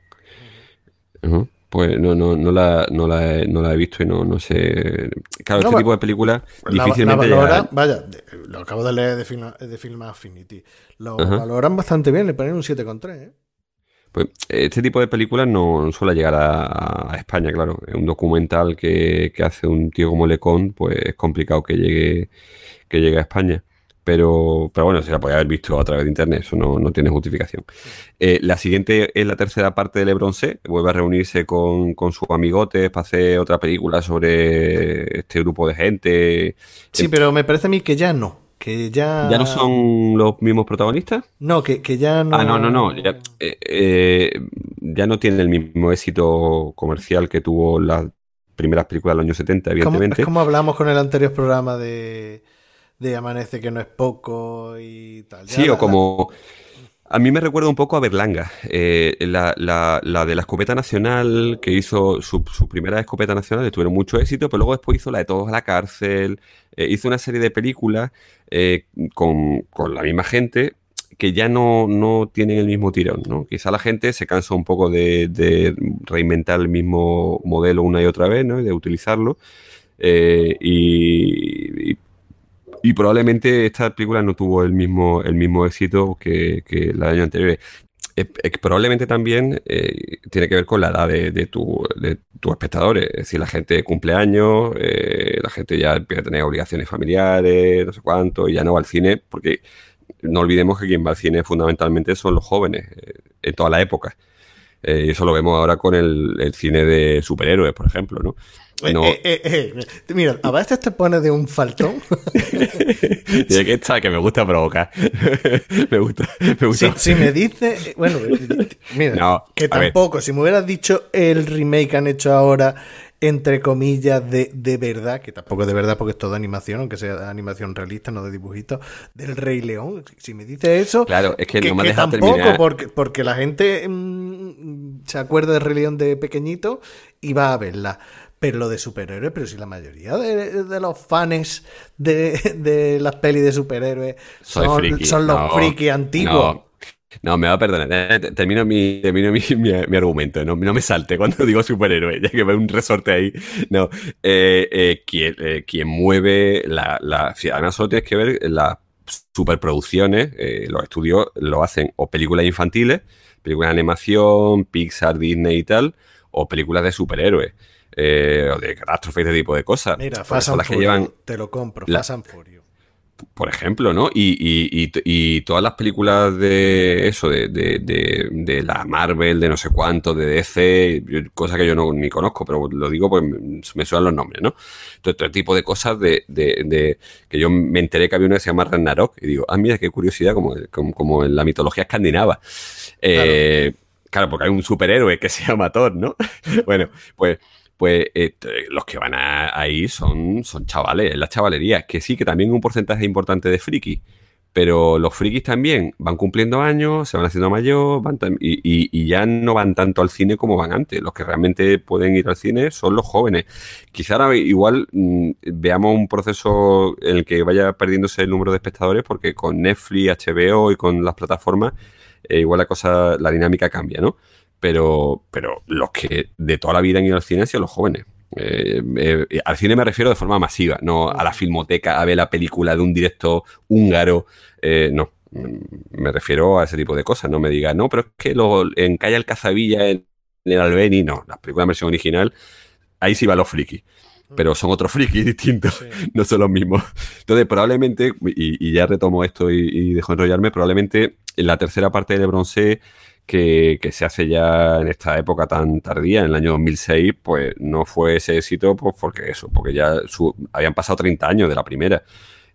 Pues no, no, no, la, no, la he, no la he visto y no, no sé. Claro, este tipo de películas difícilmente. vaya, lo acabo de leer de Film, de Film Affinity. Lo valoran bastante bien, le ponen un 7,3. ¿eh? Pues este tipo de películas no suele llegar a, España, claro. Un documental que, que, hace un tío como Lecon, pues es complicado que llegue, que llegue a España. Pero, pero bueno, se la podía haber visto a través de internet, eso no, no tiene justificación. Eh, la siguiente es la tercera parte de Lebron C, vuelve a reunirse con, con sus amigotes para hacer otra película sobre este grupo de gente. Sí, pero me parece a mí que ya no. Que ya... ¿Ya no son los mismos protagonistas? No, que, que ya no... Ah, no, no, no. Ya, eh, eh, ya no tiene el mismo éxito comercial que tuvo las primeras películas de los años 70, evidentemente. Es como hablamos con el anterior programa de, de Amanece que no es poco y tal. Ya Sí, la- o como... A mí me recuerda un poco a Berlanga, eh, la, la- la de la escopeta nacional, que hizo su, su primera escopeta nacional, tuvieron mucho éxito, pero luego después hizo la de Todos a la cárcel, eh, hizo una serie de películas eh, con, con la misma gente que ya no, no tienen el mismo tirón, ¿no? Quizá la gente se cansa un poco de, de reinventar el mismo modelo una y otra vez, ¿no? Y de utilizarlo. eh, y, y- y probablemente esta película no tuvo el mismo, el mismo éxito que, que la del año anterior. Probablemente también eh, tiene que ver con la edad de, de tu- de tus espectadores. Es decir, la gente cumple años, eh, la gente ya empieza a tener obligaciones familiares, no sé cuánto, y ya no va al cine, porque no olvidemos que quien va al cine fundamentalmente son los jóvenes, eh, en toda la época. Eh, y eso lo vemos ahora con el, el cine de superhéroes, por ejemplo, ¿no? No- Eh, eh, eh, eh, Mira, a veces te pones de un faltón. Y es que está, que me gusta provocar. me gusta, me gusta. Si, si me dices, bueno, mira, No, que ver. tampoco, si me hubieras dicho el remake que han hecho ahora, entre comillas, de, de verdad, que tampoco es de verdad porque es todo animación, aunque sea animación realista, no de dibujitos, del Rey León, si- me dices eso, Claro, es que, no me que deja tampoco, terminar. porque, porque la gente mm, se acuerda de Rey León de pequeñito y va a verla. Pero lo de superhéroes, pero si la mayoría de, de los fans de, de las pelis de superhéroes son, friki. son los No, frikis antiguos. No, no, me va a perdonar. Eh, te- Termino mi, termino mi, mi- mi argumento. No, no me salte cuando digo superhéroe, ya que veo un resorte ahí. No, eh, eh, quien, eh, quien mueve la, la. Además, solo tienes que ver las superproducciones. los estudios lo hacen o películas infantiles, películas de animación, Pixar, Disney y tal, o películas de superhéroes. Eh, o de catástrofes, este tipo de cosas. Mira, Fast and las que llevan te lo compro, la- Fast and Furious. por ejemplo, ¿no? Y, y- y- y todas las películas de eso, de, de- de- de la Marvel, de no sé cuánto, de DC, yo- cosa que yo no ni conozco, pero lo digo porque me suenan los nombres, ¿no? Todo este tipo de cosas de, que yo me enteré que había una que se llama Ragnarok y digo, ah, mira, qué curiosidad, como, como, como en la mitología escandinava. Eh, claro. porque hay un superhéroe que se llama Thor, ¿no? bueno, pues pues eh, los que van a, ahí son, son chavales, es la chavalería. Que sí, que también un porcentaje importante de frikis, pero los frikis también van cumpliendo años, se van haciendo mayor van y, y- y ya no van tanto al cine como van antes. Los que realmente pueden ir al cine son los jóvenes. Quizá ahora igual mm, veamos un proceso en el que vaya perdiéndose el número de espectadores porque con Netflix, HBO y con las plataformas eh, igual la cosa, la dinámica cambia, ¿no? Pero, pero los que de toda la vida han ido al cine han sido los jóvenes. Eh, eh, al cine me refiero de forma masiva, no a la filmoteca a ver la película de un directo húngaro, eh, no. Mm, Me refiero a ese tipo de cosas. No me diga, no, pero es que lo, en Calle Alcazavilla, en, en el Albeni, no. Las películas en versión original, ahí sí van los frikis. Pero son otros frikis distintos, Sí. no son los mismos. Entonces, probablemente, y, y ya retomo esto y, y dejo enrollarme, probablemente en la tercera parte de Bronce que, se hace ya en esta época tan tardía, en el año 2006, pues no fue ese éxito, pues porque eso, porque ya habían pasado 30 años de la primera.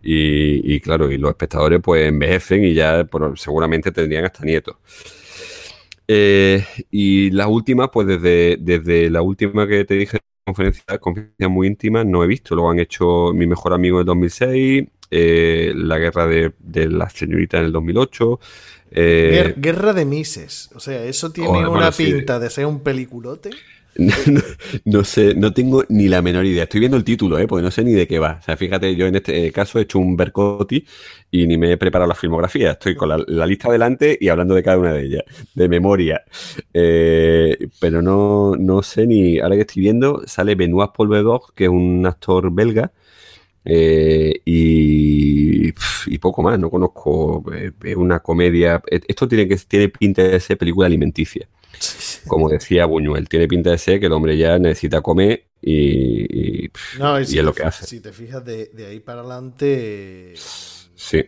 Y, claro, y los espectadores pues envejecen y ya pues, seguramente tendrían hasta nietos. Eh, y la última, pues desde, desde la última que te dije, conferencia, conferencia muy íntima, no he visto. Luego han hecho Mi Mejor Amigo en el 2006, eh, La Guerra de, de las Señoritas en el 2008. eh, Guer- Guerra de Mises. O sea, eso tiene Joder, una sí. pinta de ser un peliculote. No, no- no sé, no tengo ni la menor idea. Estoy viendo el título, ¿eh? porque no sé ni de qué va. O sea, fíjate, yo en este caso he hecho un Bercotti y ni me he preparado la filmografía. Estoy con la, la lista delante y hablando de cada una de ellas, de memoria. Eh, pero no, no sé ni. Ahora que estoy viendo, sale Benoit Polvedor, que es un actor belga. Eh, y, y poco más, no conozco. eh, Es una comedia. Esto tiene que tiene pinta de ser película alimenticia como decía Buñuel, tiene pinta de ser que el hombre ya necesita comer y, y, pff, No, y, y si es lo que hace. Si te fijas de, de ahí para adelante. Sí,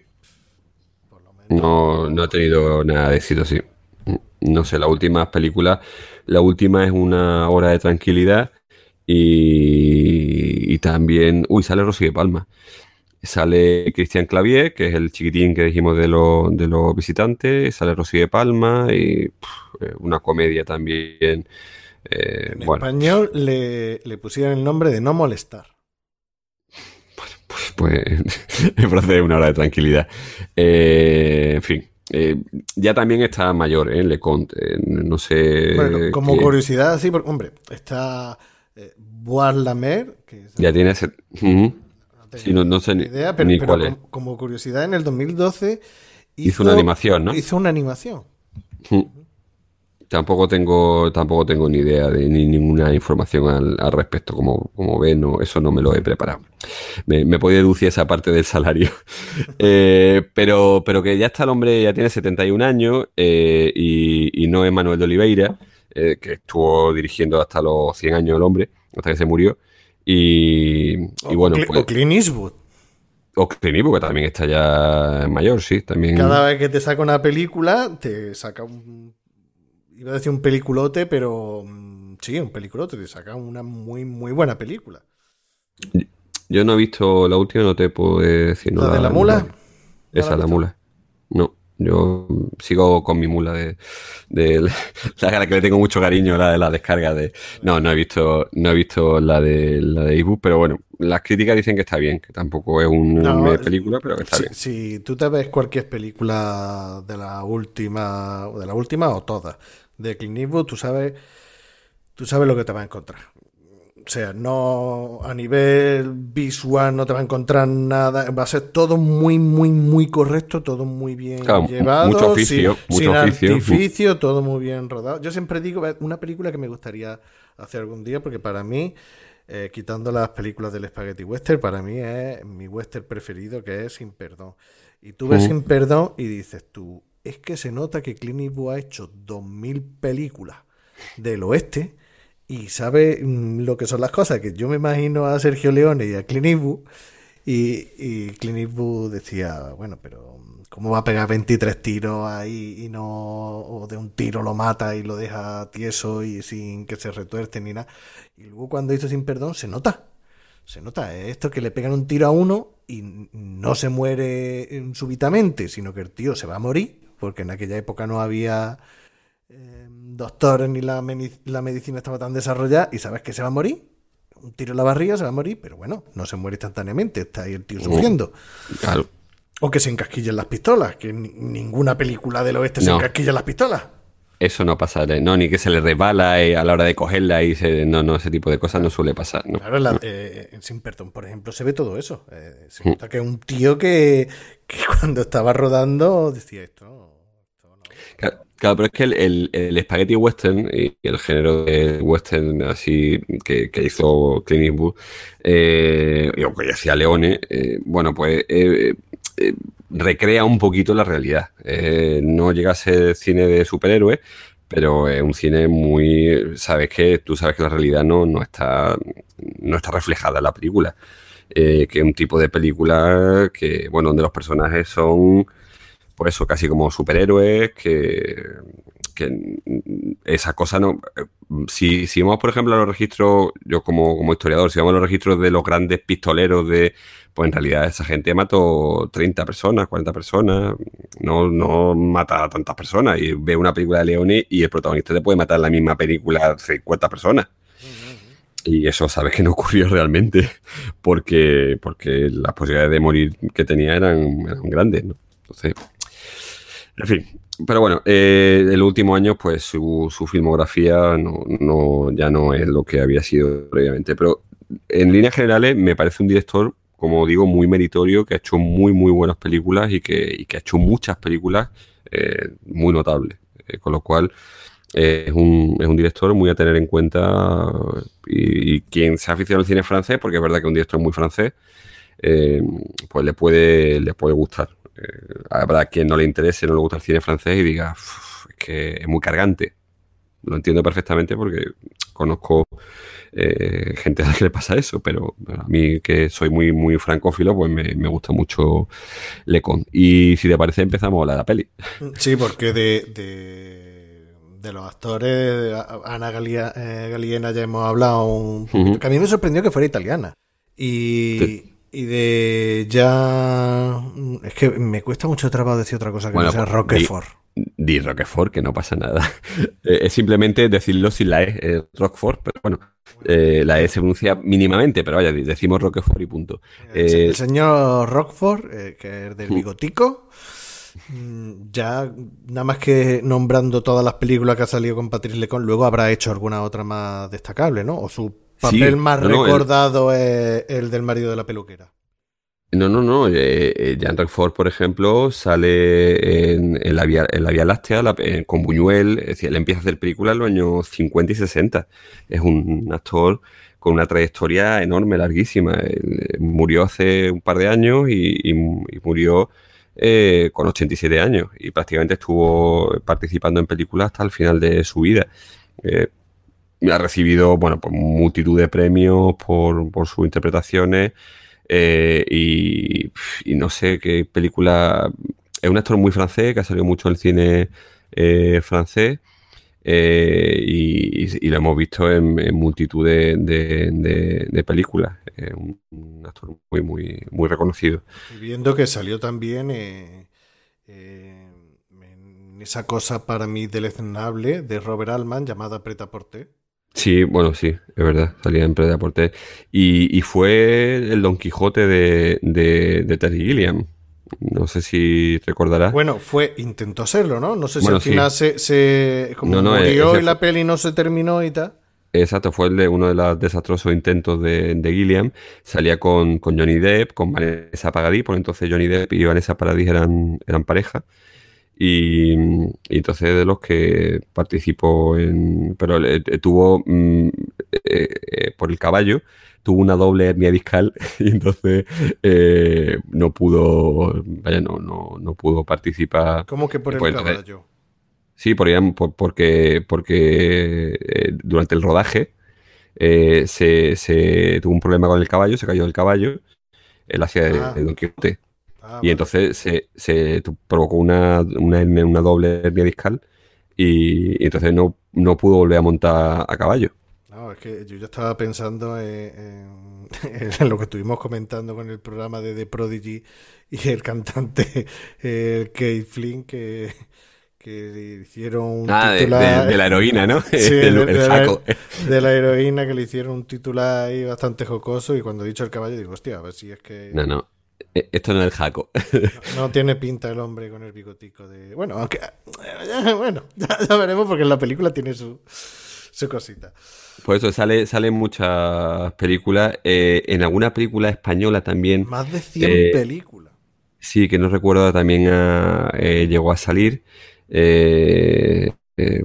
No, no he tenido nada de éxito, sí. No sé, la última película, la última es una hora de tranquilidad y, y también, uy, sale Rosy de Palma. Sale Cristian Clavier, que es el chiquitín que dijimos de, los de los visitantes, sale Rosy de Palma y pff, eh, una comedia también. eh, En bueno, español le, le pusieron el nombre de No Molestar. pues, pues en francés es una hora de tranquilidad. Eh, en fin, eh, ya también está mayor, ¿eh? Leconte. eh, no sé. Bueno, como qué- curiosidad, sí, porque, hombre, está eh, Bois Lamer, que es- Ya tiene ese. Ujú. no Sí, no, no sé ni, idea, pero, ni pero cuál es. como, como curiosidad, en el 2012 Hizo una animación, ¿no? Hizo una animación. Ujú. Tampoco tengo, tampoco tengo ni idea de ni ninguna información al, al respecto. Como, como ven, no, eso no me lo he preparado. Me, me podía deducir esa parte del salario. Eh, pero, pero que ya está el hombre, ya tiene 71 años eh, y, y no es Manuel de Oliveira, eh, que estuvo dirigiendo hasta los 100 años el hombre, hasta que se murió. Y, y O- bueno, o, pues, o Clint Eastwood. o Clint Eastwood, que también está ya mayor, sí, también. Cada vez que te saca una película, te saca un. Iba a decir un peliculote, pero. mm, Sí, un peliculote. Te saca una muy, muy buena película. Yo no he visto la última, no te puedo decir. no ¿La de la mula? la- ¿No Esa, la mula. No, yo sigo con mi mula de, de la, la que le tengo mucho cariño, la de la descarga de. No, no he visto, no he visto la de la de ebook, pero bueno, las críticas dicen que está bien, que tampoco es una No, película, pero que está Si, bien. si tú te ves cualquier película de la última, de la última o todas, de Clint Eastwood, tú sabes, tú sabes lo que te vas a encontrar. O sea, no a nivel visual no te va a encontrar nada, va a ser todo muy, muy, muy correcto, todo muy bien Claro, llevado, mucho oficio, sin, mucho sin oficio. artificio, todo muy bien rodado. Yo siempre digo, eh, una película que me gustaría hacer algún día, porque para mí, eh, quitando las películas del Spaghetti Western, para mí es mi western preferido, que es Sin Perdón. Y tú ves Mm. Sin Perdón y dices tú, es que se nota que Clint Eastwood ha hecho 2000 películas del oeste y sabe mm, lo que son las cosas, que yo me imagino a Sergio Leone y a Clint Eastwood y, y Clint Eastwood decía, bueno, pero mm, ¿cómo va a pegar 23 tiros ahí y no, o de un tiro lo mata y lo deja tieso y sin que se retuerce ni nada? Y luego cuando hizo Sin Perdón se nota, se nota, es esto que le pegan un tiro a uno y no se muere eh, súbitamente, sino que el tío se va a morir, porque en aquella época no había doctores ni la, medicina estaba tan desarrollada y sabes que se va a morir. Un tiro en la barriga se va a morir, pero bueno, no se muere instantáneamente, está ahí el tío sufriendo. Claro. O que se encasquillen las pistolas, que ni- ninguna película del oeste se encasquilla las pistolas. Eso no pasa, no, ni que se le resbala eh, a la hora de cogerla y se, no, no, ese tipo de cosas no suele pasar, ¿no? Claro, en, la- eh, en Sin Perdón, por ejemplo, se ve todo eso. Eh, se Mm. nota que un tío que, que cuando estaba rodando decía esto. no, esto no". Claro, pero es que el, el, el western y el género de western así que, que hizo Clint Eastwood, eh, y o que hacía Leone, eh, bueno, pues eh, eh, recrea un poquito la realidad. No llega a ser cine de superhéroes, pero es un cine muy, sabes que tú sabes que la realidad no, no está, no está reflejada en la película. Que es un tipo de película que, bueno, donde los personajes son pues eso, casi como superhéroes, que, que esa cosa no... Si, si vamos, por ejemplo, a los registros, yo como, como historiador, si vamos a los registros de los grandes pistoleros de... Pues en realidad esa gente mató 30 personas, 40 personas, no, no mata a tantas personas y ve una película de Leone y el protagonista te puede matar en la misma película 50 personas. Y eso sabes que no ocurrió realmente, porque, porque las posibilidades de morir que tenía eran, eran grandes, ¿no? Entonces, en fin. Pero bueno, eh, el último año, pues su, su filmografía no, no, ya no es lo que había sido previamente. Pero en líneas generales me parece un director, como digo, muy meritorio, que ha hecho muy, muy buenas películas y que, y que ha hecho muchas películas eh, muy notables. Eh, con lo cual, eh, es, un, es un director muy a tener en cuenta y, y quien se ha aficionado al cine francés, porque es verdad que es un director muy francés, eh, pues le puede, le puede gustar. Habrá quien no le interese, no le gusta el cine francés y diga, "Uf, es que es muy cargante. Lo entiendo perfectamente porque conozco eh, gente a la que le pasa eso, pero a mí que soy muy, muy francófilo, pues me, gusta mucho Lecon. Y si te parece, empezamos la, la peli. Sí, porque de, de, los actores, Ana eh, Galiena ya hemos hablado un que a mí me sorprendió que fuera italiana. Y, y de ya. Es que me cuesta mucho trabajo decir otra cosa que no sea pues, Roquefort. Di, Roquefort, que no pasa nada. Eh, es simplemente decirlo sin la E, eh, Roquefort, pero bueno, eh, la E se pronuncia mínimamente, pero vaya, decimos Roquefort y punto. el señor Roquefort, que es del bigotico, mm, ya nada más que nombrando todas las películas que ha salido con Patrice Lecon, luego habrá hecho alguna otra más destacable, ¿no? O su papel más recordado es el del marido de la peluquera. No, no, no. Eh, eh Jean Roquefort, por ejemplo, sale en, la, vía, en la Vía Láctea con Buñuel. Es decir, él empieza a hacer películas en los años 50 y 60. Es un actor con una trayectoria enorme, larguísima. Eh, murió hace un par de años y, murió eh, con 87 años. Y prácticamente estuvo participando en películas hasta el final de su vida ha recibido, bueno, pues multitud de premios por, por sus interpretaciones eh, y, no sé qué película... Es un actor muy francés que ha salido mucho en el cine eh, francés eh, y, lo hemos visto en, multitud de, de, películas. un, actor muy, muy, muy reconocido. Y viendo que salió también esa cosa para mí deleznable de Robert Altman llamada Preta Porte. Sí, bueno, sí, es verdad, salía en Preda Porter. Y, y fue el Don Quijote de, de, Terry Gilliam. No sé si recordarás. Bueno, fue, intentó serlo, ¿no? No sé si al final se, se, como murió y la peli no se terminó y tal. Exacto, fue el de uno de los desastrosos intentos de, de Gilliam. Salía con, con, Johnny Depp, con Vanessa Paradis, por entonces Johnny Depp y Vanessa Paradis eran, eran pareja. Y, entonces de los que participó en... Pero tuvo, mm, eh, eh, por el caballo, tuvo una doble hernia discal y entonces eh, no pudo, vaya, no, no, no pudo participar. ¿Cómo que por el pues caballo? Sí, por, porque, porque durante el rodaje se, se, tuvo un problema con el caballo, se cayó el caballo, él hacía de ah. Don Quijote Ah, y entonces se, provocó una, una, doble hernia discal y, entonces no, no pudo volver a montar a caballo. No, es que yo ya estaba pensando en, lo que estuvimos comentando con el programa de The Prodigy y el cantante el Kate Flynn que, que hicieron un ah, titular... De, la heroína, ¿no? Sí, el, de, la, de, la, heroína que le hicieron un titular ahí bastante jocoso y cuando he dicho el caballo digo, hostia, a ver si es que... No, no. Eh, esto no es el jaco. No, tiene pinta el hombre con el bigotico de. Bueno, aunque. Eh, bueno, ya, veremos porque en la película tiene su, su cosita. Por eso sale, salen muchas películas. Eh, en alguna película española también. Más de 100 películas. Sí, que no recuerdo, también llegó a salir. no sé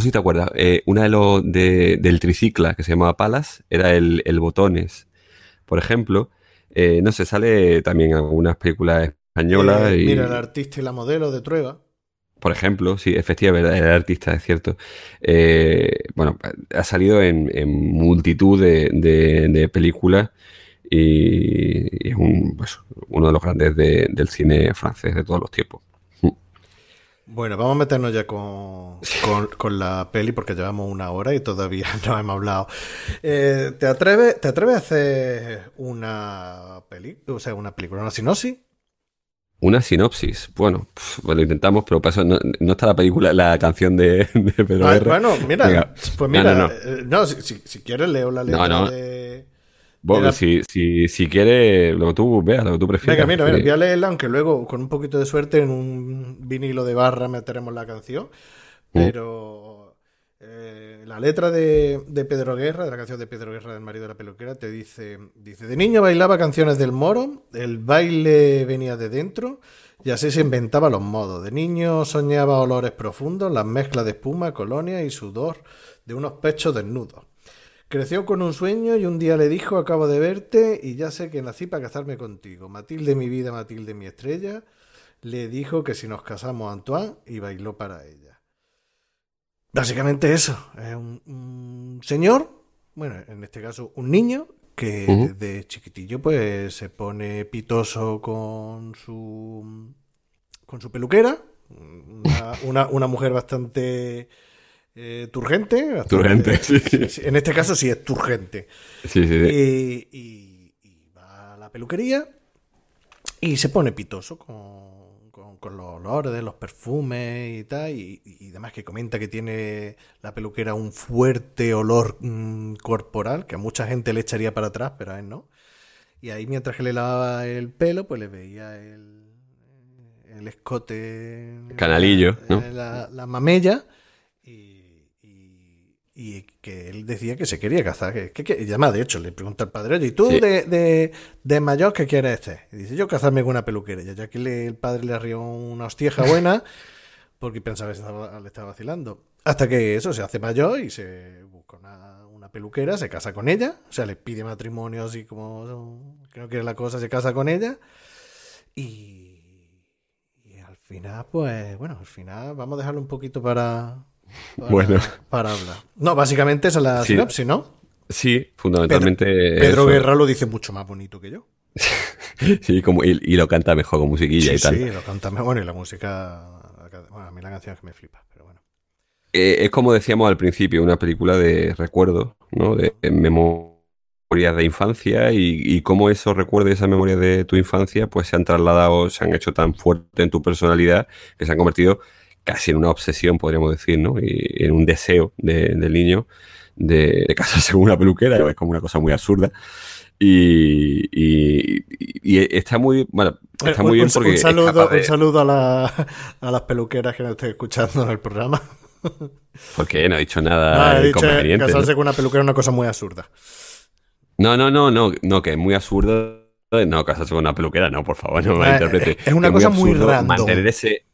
si te acuerdas. una de los del tricicla que se llamaba Palas era el, el Botones, por ejemplo. Eh, no sé, sale también algunas películas españolas. Eh, mira, el artista y la modelo de Trueba. Por ejemplo, sí, efectivamente, el artista, es cierto. Eh, bueno, ha salido en, multitud de, películas y, es pues, uno de los grandes del cine francés de todos los tiempos. Bueno, vamos a meternos ya con, con, la peli porque llevamos una hora y todavía no hemos hablado. Eh, ¿te, atreves, ¿Te atreves a hacer una peli, o sea, una película, una sinopsis? Una sinopsis. Bueno, lo intentamos, pero para no, está la película, la canción de, Pedro ah, Bueno, mira, pues mira, no, eh, si, si, quieres leo la letra de bueno, si, si, si quieres, lo que tú veas, lo que tú prefieras. Venga, mira, mira, voy a leerla, aunque luego, con un poquito de suerte, en un vinilo de barra meteremos la canción. Mm. Pero eh, la letra de, de, Pedro Guerra, de la canción de Pedro Guerra del marido de la peluquera, te dice, dice, de niño bailaba canciones del moro, el baile venía de dentro y así se inventaba los modos. De niño soñaba olores profundos, las mezclas de espuma, colonia y sudor de unos pechos desnudos. Creció con un sueño y un día le dijo, acabo de verte y ya sé que nací para casarme contigo. Matilde mi vida, Matilde mi estrella, le dijo que si nos casamos Antoine y bailó para ella. Básicamente eso. Es un, un señor, bueno, en este caso un niño, que Ujú. desde chiquitillo pues se pone pitoso con su con su peluquera. Una, una- una mujer bastante eh, turgente. bastante- Turgente, sí. sí, En este caso sí es turgente. Sí, sí, sí. Y, y- y va a la peluquería y se pone pitoso con, con- con los olores los perfumes y tal. Y, y demás que comenta que tiene la peluquera un fuerte olor mm, corporal que a mucha gente le echaría para atrás, pero a él no. Y ahí mientras que le lavaba el pelo, pues le veía el, el escote. Canalillo, ¿no? eh, La, la mamella. Y, que él decía que se quería casar. Que, que, que- y además, de hecho, le pregunta al padre, oye, ¿y tú Sí. de, de, de mayor qué quieres ser? Y dice, yo casarme con una peluquera. Y ya que le- el padre le arrió una hostieja buena, porque pensaba que estaba- le estaba vacilando. Hasta que eso se hace mayor y se busca una, una peluquera, se casa con ella, o sea, le pide matrimonio así como que no quiere la cosa, se casa con ella. Y, y al final, pues, bueno, al final vamos a dejarlo un poquito para, para, Bueno. para hablar. No, básicamente esa es la Sí. sinopsis, ¿no? Sí, fundamentalmente. Pedro eso. Guerra lo dice mucho más bonito que yo. Sí, como, y, y lo canta mejor con musiquilla Sí, y tal. sí, lo canta mejor. Bueno, y la música. Bueno, a mí la canción es que me flipa, pero bueno. Eh, es como decíamos al principio, una película de recuerdos, ¿no? De memorias de infancia y, y cómo esos recuerdos y esas memorias de tu infancia pues se han trasladado, se han hecho tan fuerte en tu personalidad que se han convertido casi en una obsesión, podríamos decir, ¿no? Y en un deseo de- del niño de, de casarse con una peluquera, es como una cosa muy absurda. Y, y- y está muy, bueno, está Un- muy bien porque un es saludo, de- un saludo a, la- a las peluqueras que nos estén escuchando en el programa. porque no he dicho nada he dicho inconveniente. ¿no? casarse con una peluquera es una cosa muy absurda. No, no, no, no, no, que es muy absurdo. No, casarse con una peluquera, no, por favor, no me Ah, malinterprete. es una cosa muy absurdo random. Mantener, ese,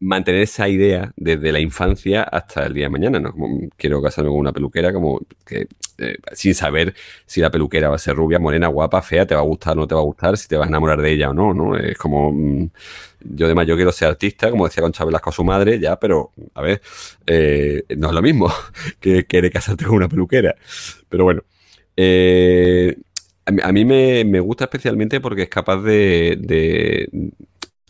mantener esa idea desde la infancia hasta el día de mañana, ¿no? Como quiero casarme con una peluquera, como que eh, sin saber si la peluquera va a ser rubia, morena, guapa, fea, te va a gustar o no te va a gustar, si te vas a enamorar de ella o no, ¿no? Es como. mm, yo además yo quiero ser artista, como decía Concha Velasco a su madre, ya, pero a ver, eh, no es lo mismo que querer casarte con una peluquera. Pero bueno. Eh, a mí, me, me gusta especialmente porque es capaz de, de-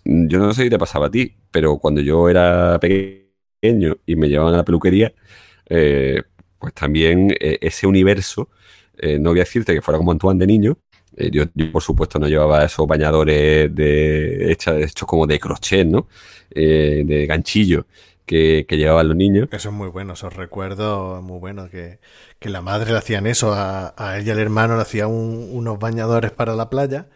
Yo no sé si te pasaba a ti, pero cuando yo era pequeño y me llevaban a la peluquería, eh, pues también eh, ese universo, eh, no voy a decirte que fuera como Antoine de niño, eh, yo, por supuesto no llevaba esos bañadores de, hecha- hechos como de crochet, ¿no? De ganchillo que, que llevaban los niños. Eso es muy bueno, esos recuerdos muy buenos. Que, que la madre le hacían eso, a, ella y al hermano le hacía un- unos bañadores para la playa.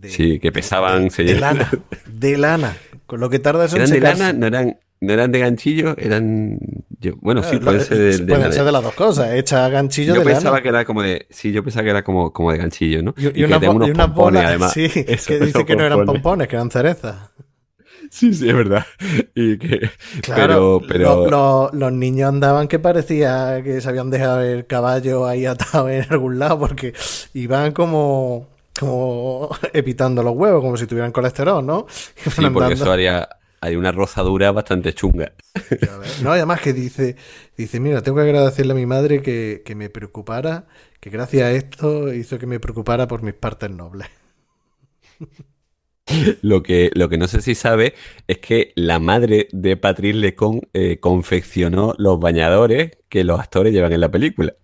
De, Sí, que pesaban, de, se de llenan- lana, de lana. Con lo que tarda eso en ¿Eran de lana? ¿No eran, no eran de ganchillo? Eran... yo- bueno, sí, Eh, pueden lo- ser de, de pueden ser de las dos cosas, hecha ganchillo Yo de pensaba lana. que era como de... Sí, yo pensaba que era como, como de ganchillo, ¿no? Y, unas y pompones, bolas, además. sí, Eso, que dice que no eran pompones. pompones, que eran cerezas. Sí, sí, es verdad. Y que... Claro, pero... pero... lo- lo- los niños andaban que parecía que se habían dejado el caballo ahí atado en algún lado porque iban como, como evitando los huevos, como si tuvieran colesterol, ¿no? Sí, porque andando. eso haría, haría una rozadura bastante chunga. No, y además que dice, dice, mira, tengo que agradecerle a mi madre que, que me preocupara, que gracias a esto hizo que me preocupara por mis partes nobles. Lo que, lo que no sé si sabe es que la madre de Patrice Lecon eh, confeccionó los bañadores que los actores llevan en la película.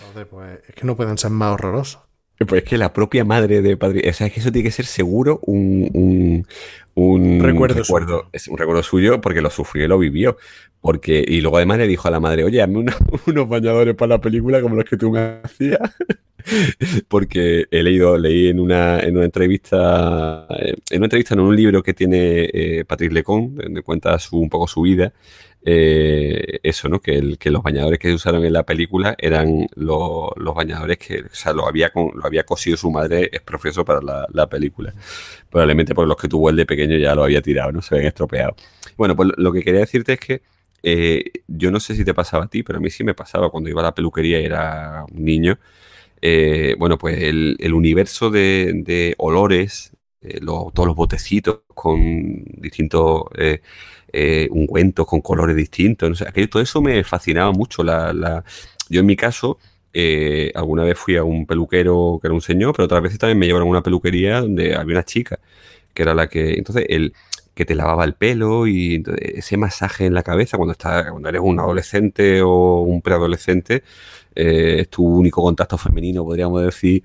Entonces, pues, es que no pueden ser más horrorosos. Pues es que la propia madre de Patrick, o sea, es que eso tiene que ser seguro un, un, un Recuerdo suyo. es un recuerdo suyo porque lo sufrió y lo vivió. Porque, y luego además le dijo a la madre, oye, hazme una- unos bañadores para la película como los que tú me hacías. porque he leído, leí en una, en una entrevista, eh, en una entrevista, en un libro que tiene eh, Patrick Lecon, donde cuenta su, un poco su vida, eh, eso, ¿no? Que, el, los bañadores que se usaron en la película eran lo- los bañadores que, lo había, lo había cosido su madre es profesor para la, la película. Probablemente por los que tuvo él de pequeño ya lo había tirado, ¿no? Se habían estropeado. Bueno, pues lo que quería decirte es que eh, yo no sé si te pasaba a ti, pero a mí sí me pasaba cuando iba a la peluquería y era un niño. eh, bueno, pues el, el universo de, olores todos los botecitos con distintos eh, eh, ungüentos, con colores distintos. No sé, aquello, todo eso me fascinaba mucho. La, Yo en mi caso, alguna vez fui a un peluquero que era un señor, pero otras veces también me llevaron a una peluquería donde había una chica, que era la que... Entonces, el que te lavaba el pelo y ese masaje en la cabeza cuando, estás, cuando eres un adolescente o un preadolescente, es tu único contacto femenino, podríamos decir,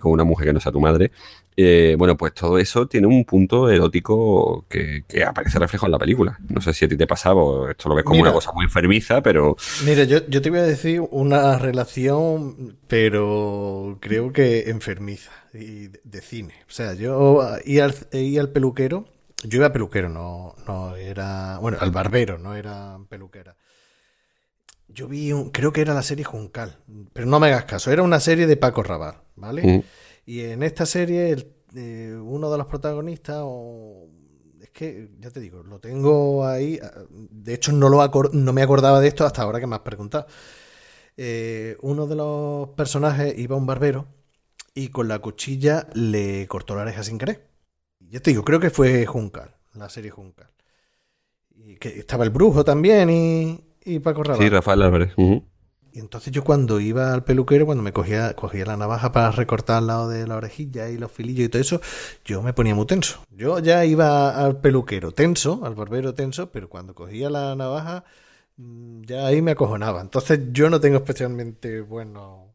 con una mujer que no sea tu madre. Eh, bueno, pues todo eso tiene un punto erótico que, aparece reflejado en la película. No sé si a ti te pasaba o esto lo ves como una cosa muy enfermiza, pero... Mira, yo, te voy a decir una relación, pero creo que enfermiza, y de, cine. O sea, yo iba al, peluquero, yo iba a peluquero, no, no era... Bueno, al barbero, no era peluquera. Yo vi, un, creo que era la serie Juncal, pero no me hagas caso, era una serie de Paco Rabar, ¿vale? Mm. Y en esta serie, eh, uno de los protagonistas, o, es que, ya te digo, lo tengo ahí. Ah, de hecho, no, lo no me acordaba de esto hasta ahora que me has preguntado. Eh, uno de los personajes iba a un barbero y con la cuchilla le cortó la oreja sin querer. Ya te digo, creo que fue Juncal, la serie Juncal. Y que estaba el brujo también y, y Paco Rabanne. Sí, Rafael Álvarez. Y entonces yo cuando iba al peluquero, cuando me cogía, cogía la navaja para recortar al lado de la orejilla y los filillos y todo eso, yo me ponía muy tenso. Yo ya iba al peluquero tenso, al barbero tenso, pero cuando cogía la navaja, mm, ya ahí me acojonaba. Entonces yo no tengo especialmente buenos,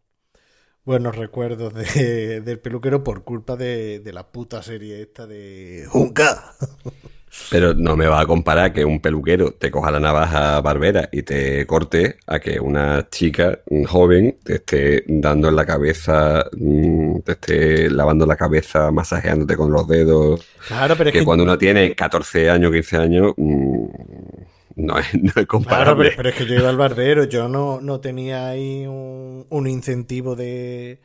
buenos recuerdos de, del peluquero por culpa de, de la puta serie esta de Junca. Pero no me va a comparar que un peluquero te coja la navaja barbera y te corte a que una chica joven te esté dando en la cabeza, mm, te esté lavando la cabeza, masajeándote con los dedos. Claro, pero es que, cuando uno tiene 14 años, 15 años, mm, no, es, no comparable. Claro, pero, es que yo iba al barbero, yo no, no tenía ahí un incentivo de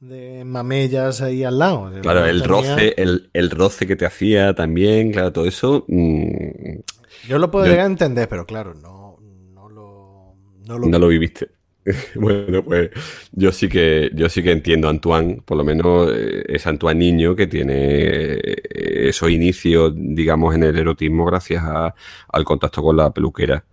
de mamellas ahí al lado. Claro, el roce, el, roce que te hacía también, claro, todo eso. Mm, yo lo puedo llegar a entender, pero claro, no, no lo, no lo, viviste. bueno, pues yo sí que yo sí que entiendo a Antoine, por lo menos eh, es Antoine niño que tiene eh, esos inicios, digamos, en el erotismo gracias al contacto con la peluquera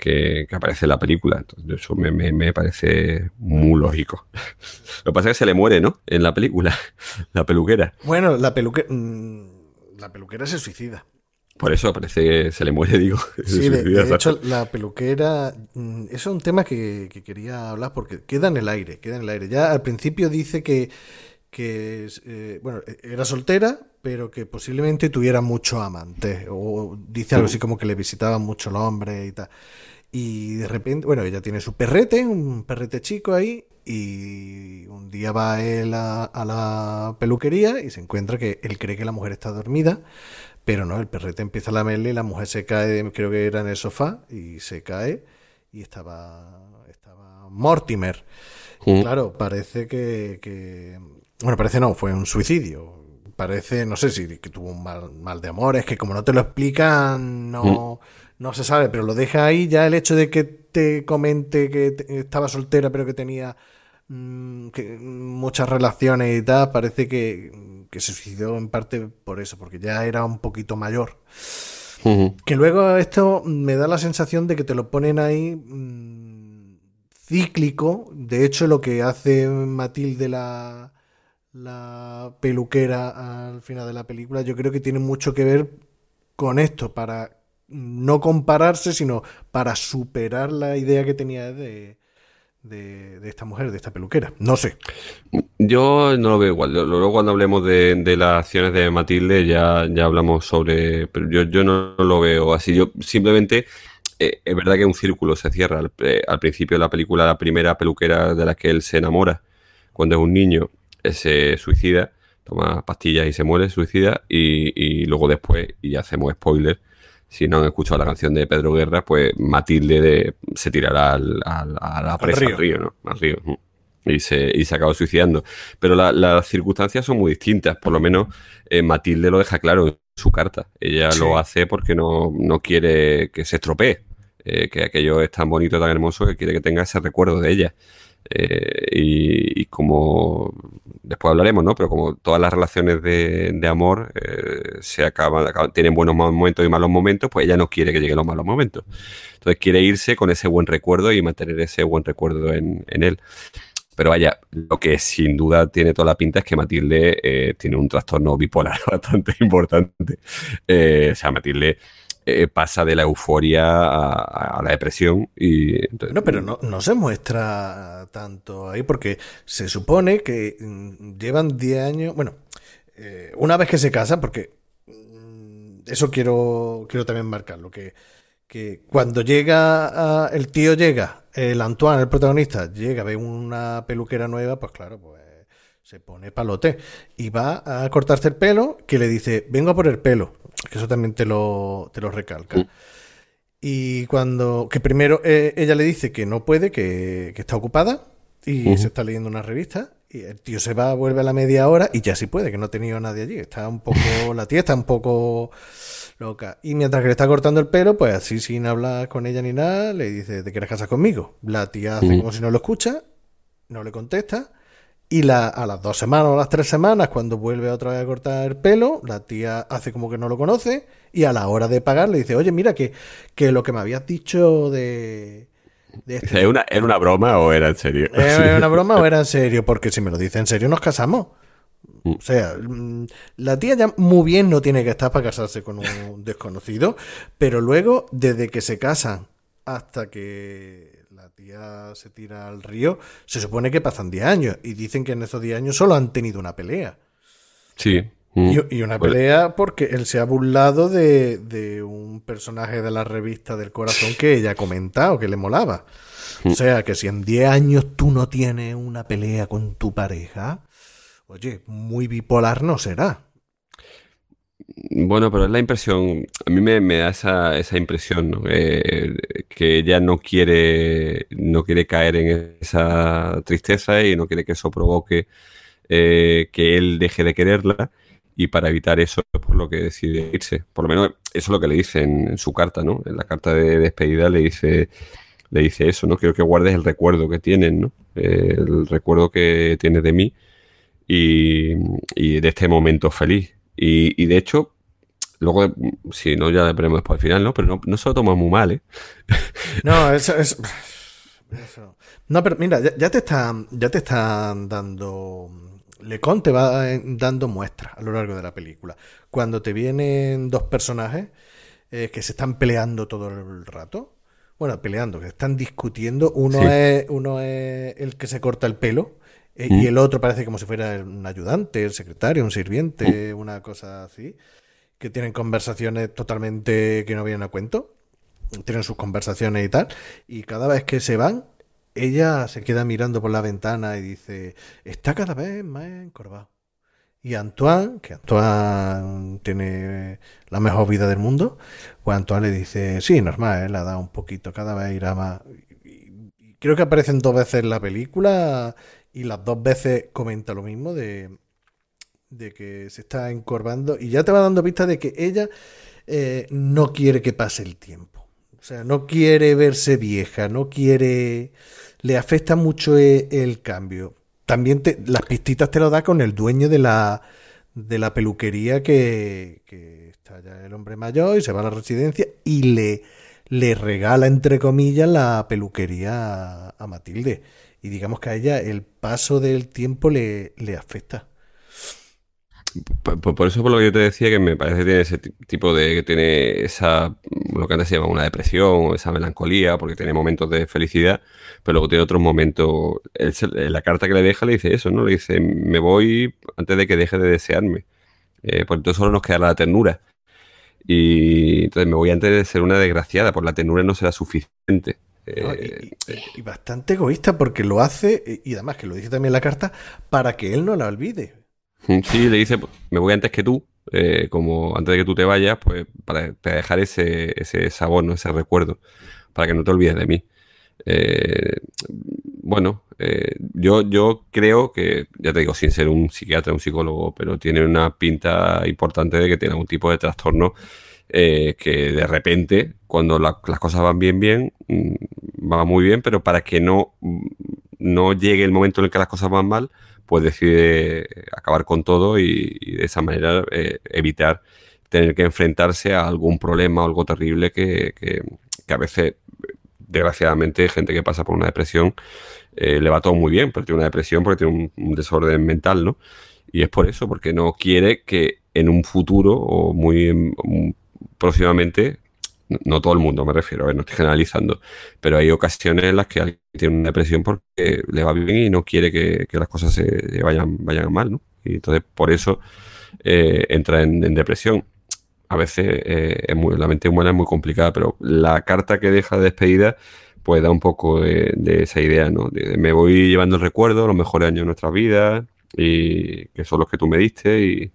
que, aparece en la película. Entonces, eso me, parece muy lógico. Lo que pasa es que se le muere, ¿no? En la película, la peluquera. Bueno, la peluquera. Mm, la peluquera se suicida. Por eso parece que se le muere, digo. Sí, de, hecho, la peluquera. Mm, eso es un tema que, quería hablar porque queda en el aire. Queda en el aire. Ya al principio dice que. Que eh, bueno, era soltera, pero que posiblemente tuviera mucho amante. O dice algo así como que le visitaban mucho los hombres y tal. Y de repente, bueno, ella tiene su perrete, un perrete chico ahí, y un día va él a, la peluquería y se encuentra que él cree que la mujer está dormida, pero no, el perrete empieza a lamerle y la mujer se cae, creo que era en el sofá, y se cae y estaba, estaba Mortimer. claro, parece que, Bueno, parece no, fue un suicidio. Parece, no sé si que tuvo un mal, mal de amores, que como no te lo explican, no... Mm. No se sabe, pero lo deja ahí. Ya el hecho de que te comente que estaba soltera, pero que tenía mm, muchas relaciones y tal, parece que, se suicidó en parte por eso, porque ya era un poquito mayor. Que luego esto me da la sensación de que te lo ponen ahí mm, cíclico. De hecho, lo que hace Matilde la, la peluquera al final de la película, yo creo que tiene mucho que ver con esto, para no compararse, sino para superar la idea que tenía de, de, esta mujer, de esta peluquera. No sé. Yo no lo veo igual. Luego cuando hablemos de, las acciones de Matilde ya, ya hablamos sobre... Pero yo, yo no lo veo así. Yo simplemente... Eh, es verdad que un círculo se cierra al, eh, principio de la película, la primera peluquera de la que él se enamora, cuando es un niño, se suicida, toma pastillas y se muere, suicida, y, y luego después, y hacemos spoiler, si no han escuchado la canción de Pedro Guerra, pues Matilde se tirará al, a la presa, al río, ¿no? Al río. Y se, y se acaba suicidando. Pero las circunstancias son muy distintas. Por lo menos eh, Matilde lo deja claro en su carta. Ella lo hace porque no, quiere que se estropee. Eh, que aquello es tan bonito, tan hermoso, que quiere que tenga ese recuerdo de ella. Eh, y, como después hablaremos, ¿no? Pero como todas las relaciones de, amor eh, se acaban, tienen buenos momentos y malos momentos, pues ella no quiere que lleguen los malos momentos. Entonces quiere irse con ese buen recuerdo y mantener ese buen recuerdo en, él. Pero vaya, lo que sin duda tiene toda la pinta es que Matilde eh, tiene un trastorno bipolar bastante importante. o sea, Matilde eh, pasa de la euforia a, la depresión. Y, no, pero no, no, se muestra tanto ahí porque se supone que mm, llevan 10 años, bueno, eh, una vez que se casa, porque mm, eso quiero, quiero también marcarlo, que, que cuando llega, el tío llega, el Antoine, el protagonista, llega, ve una peluquera nueva, pues claro, pues se pone palote y va a cortarse el pelo, que le dice, vengo a por el pelo que eso también te lo, te lo recalca. Y cuando, que primero eh, ella le dice que no puede, que, está ocupada y se está leyendo una revista. Y el tío se va, vuelve a la media hora y ya sí puede, que no ha tenido nadie allí. Está un poco, la tía está un poco loca. Y mientras que le está cortando el pelo, pues así sin hablar con ella ni nada, le dice, ¿te quieres casar conmigo? La tía hace como si no lo escucha, no le contesta y la, a las dos semanas o a las tres semanas, cuando vuelve otra vez a cortar el pelo, la tía hace como que no lo conoce y a la hora de pagar le dice, oye, mira, que, que lo que me habías dicho de... Este una, ¿Era una broma o era en serio? ¿Era una broma o era en serio? Porque si me lo dice en serio, nos casamos. Mm. O sea, mm, la tía ya muy bien no tiene que estar para casarse con un desconocido, pero luego, desde que se casan hasta que se tira al río, se supone que pasan 10 años y dicen que en esos 10 años solo han tenido una pelea. Sí. Y, mm. una pues pelea porque él se ha burlado de, un personaje de la revista del corazón que ella ha comentado, que le molaba. O mm. sea, que si en 10 años tú no tienes una pelea con tu pareja, oye, muy bipolar no será. Bueno, pero es la impresión, a mí me, da esa, esa impresión, ¿no? Eh, que ella no quiere, no quiere caer en esa tristeza y no quiere que eso provoque eh, que él deje de quererla y para evitar eso es por lo que decide irse. Por lo menos eso es lo que le dice en, su carta, ¿no? En la carta de despedida le dice, le dice eso, ¿no? Quiero que guardes el recuerdo que tienen, ¿no? el recuerdo que tienes de mí y, y de este momento feliz y, de hecho, luego, si no, ya veremos después al final, ¿no? Pero no, se lo toma muy mal, ¿eh? No, eso es... Eso. No, pero mira, ya, te están, ya te están dando. Lecon te va dando muestras a lo largo de la película. Cuando te vienen dos personajes eh, que se están peleando todo el rato. Bueno, peleando, que están discutiendo. Uno, es, uno es el que se corta el pelo eh, y mm. el otro parece como si fuera un ayudante, el secretario, un sirviente, mm. una cosa así. Que tienen conversaciones totalmente que no vienen a cuento. Tienen sus conversaciones y tal. Y cada vez que se van, ella se queda mirando por la ventana y dice, está cada vez más encorvado. Y Antoine, que Antoine tiene la mejor vida del mundo, pues Antoine le dice, sí, normal, ¿eh? la da un poquito, cada vez irá más. creo que aparecen dos veces en la película y las dos veces comenta lo mismo de, de que se está encorvando y ya te va dando pista de que ella eh, no quiere que pase el tiempo. O sea, no quiere verse vieja, no quiere... Le afecta mucho e, el, cambio. También te, las pistitas te lo da con el dueño de la, de la peluquería que, que está ya el hombre mayor y se va a la residencia y le, le regala, entre comillas, la peluquería a Matilde y digamos que a ella el paso del tiempo le, afecta. Por, eso, por lo que yo te decía, que me parece que tiene ese tipo de. que tiene esa. lo que antes se llama una depresión o esa melancolía, porque tiene momentos de felicidad, pero luego tiene otros momentos. la carta que le deja le dice eso, ¿no? Le dice: Me voy antes de que deje de desearme. Eh, por entonces solo nos queda la ternura. Y entonces me voy antes de ser una desgraciada, por la ternura no será suficiente. Eh, y, bastante egoísta porque lo hace, y además que lo dice también la carta, para que él no la olvide. Mm, sí, le dice, me voy antes que tú, eh, como antes de que tú te vayas, pues para, dejar ese, ese sabor, ¿no? ese recuerdo, para que no te olvides de mí. Eh, bueno, yo, yo creo que, ya te digo, sin ser un psiquiatra, un psicólogo, pero tiene una pinta importante de que tiene algún tipo de trastorno eh, que de repente, cuando las cosas van bien, bien, mm, va muy bien, pero para que no mm, no llegue el momento en el que las cosas van mal, pues decide acabar con todo y, de esa manera eh, evitar tener que enfrentarse a algún problema o algo terrible que, a veces, desgraciadamente, gente que pasa por una depresión eh, le va todo muy bien, pero tiene una depresión porque tiene un, desorden mental, ¿no? Y es por eso, porque no quiere que en un futuro o muy próximamente no todo el mundo me refiero, a ver, no estoy generalizando, pero hay ocasiones en las que alguien tiene una depresión porque le va bien y no quiere que, las cosas se vayan, vayan mal, ¿no? Y entonces por eso eh, entra en, depresión. A veces eh, es muy, la mente humana es muy complicada, pero la carta que deja de despedida pues da un poco de, esa idea, ¿no? me voy llevando el recuerdo, los mejores años de nuestra vida y que son los que tú me diste y,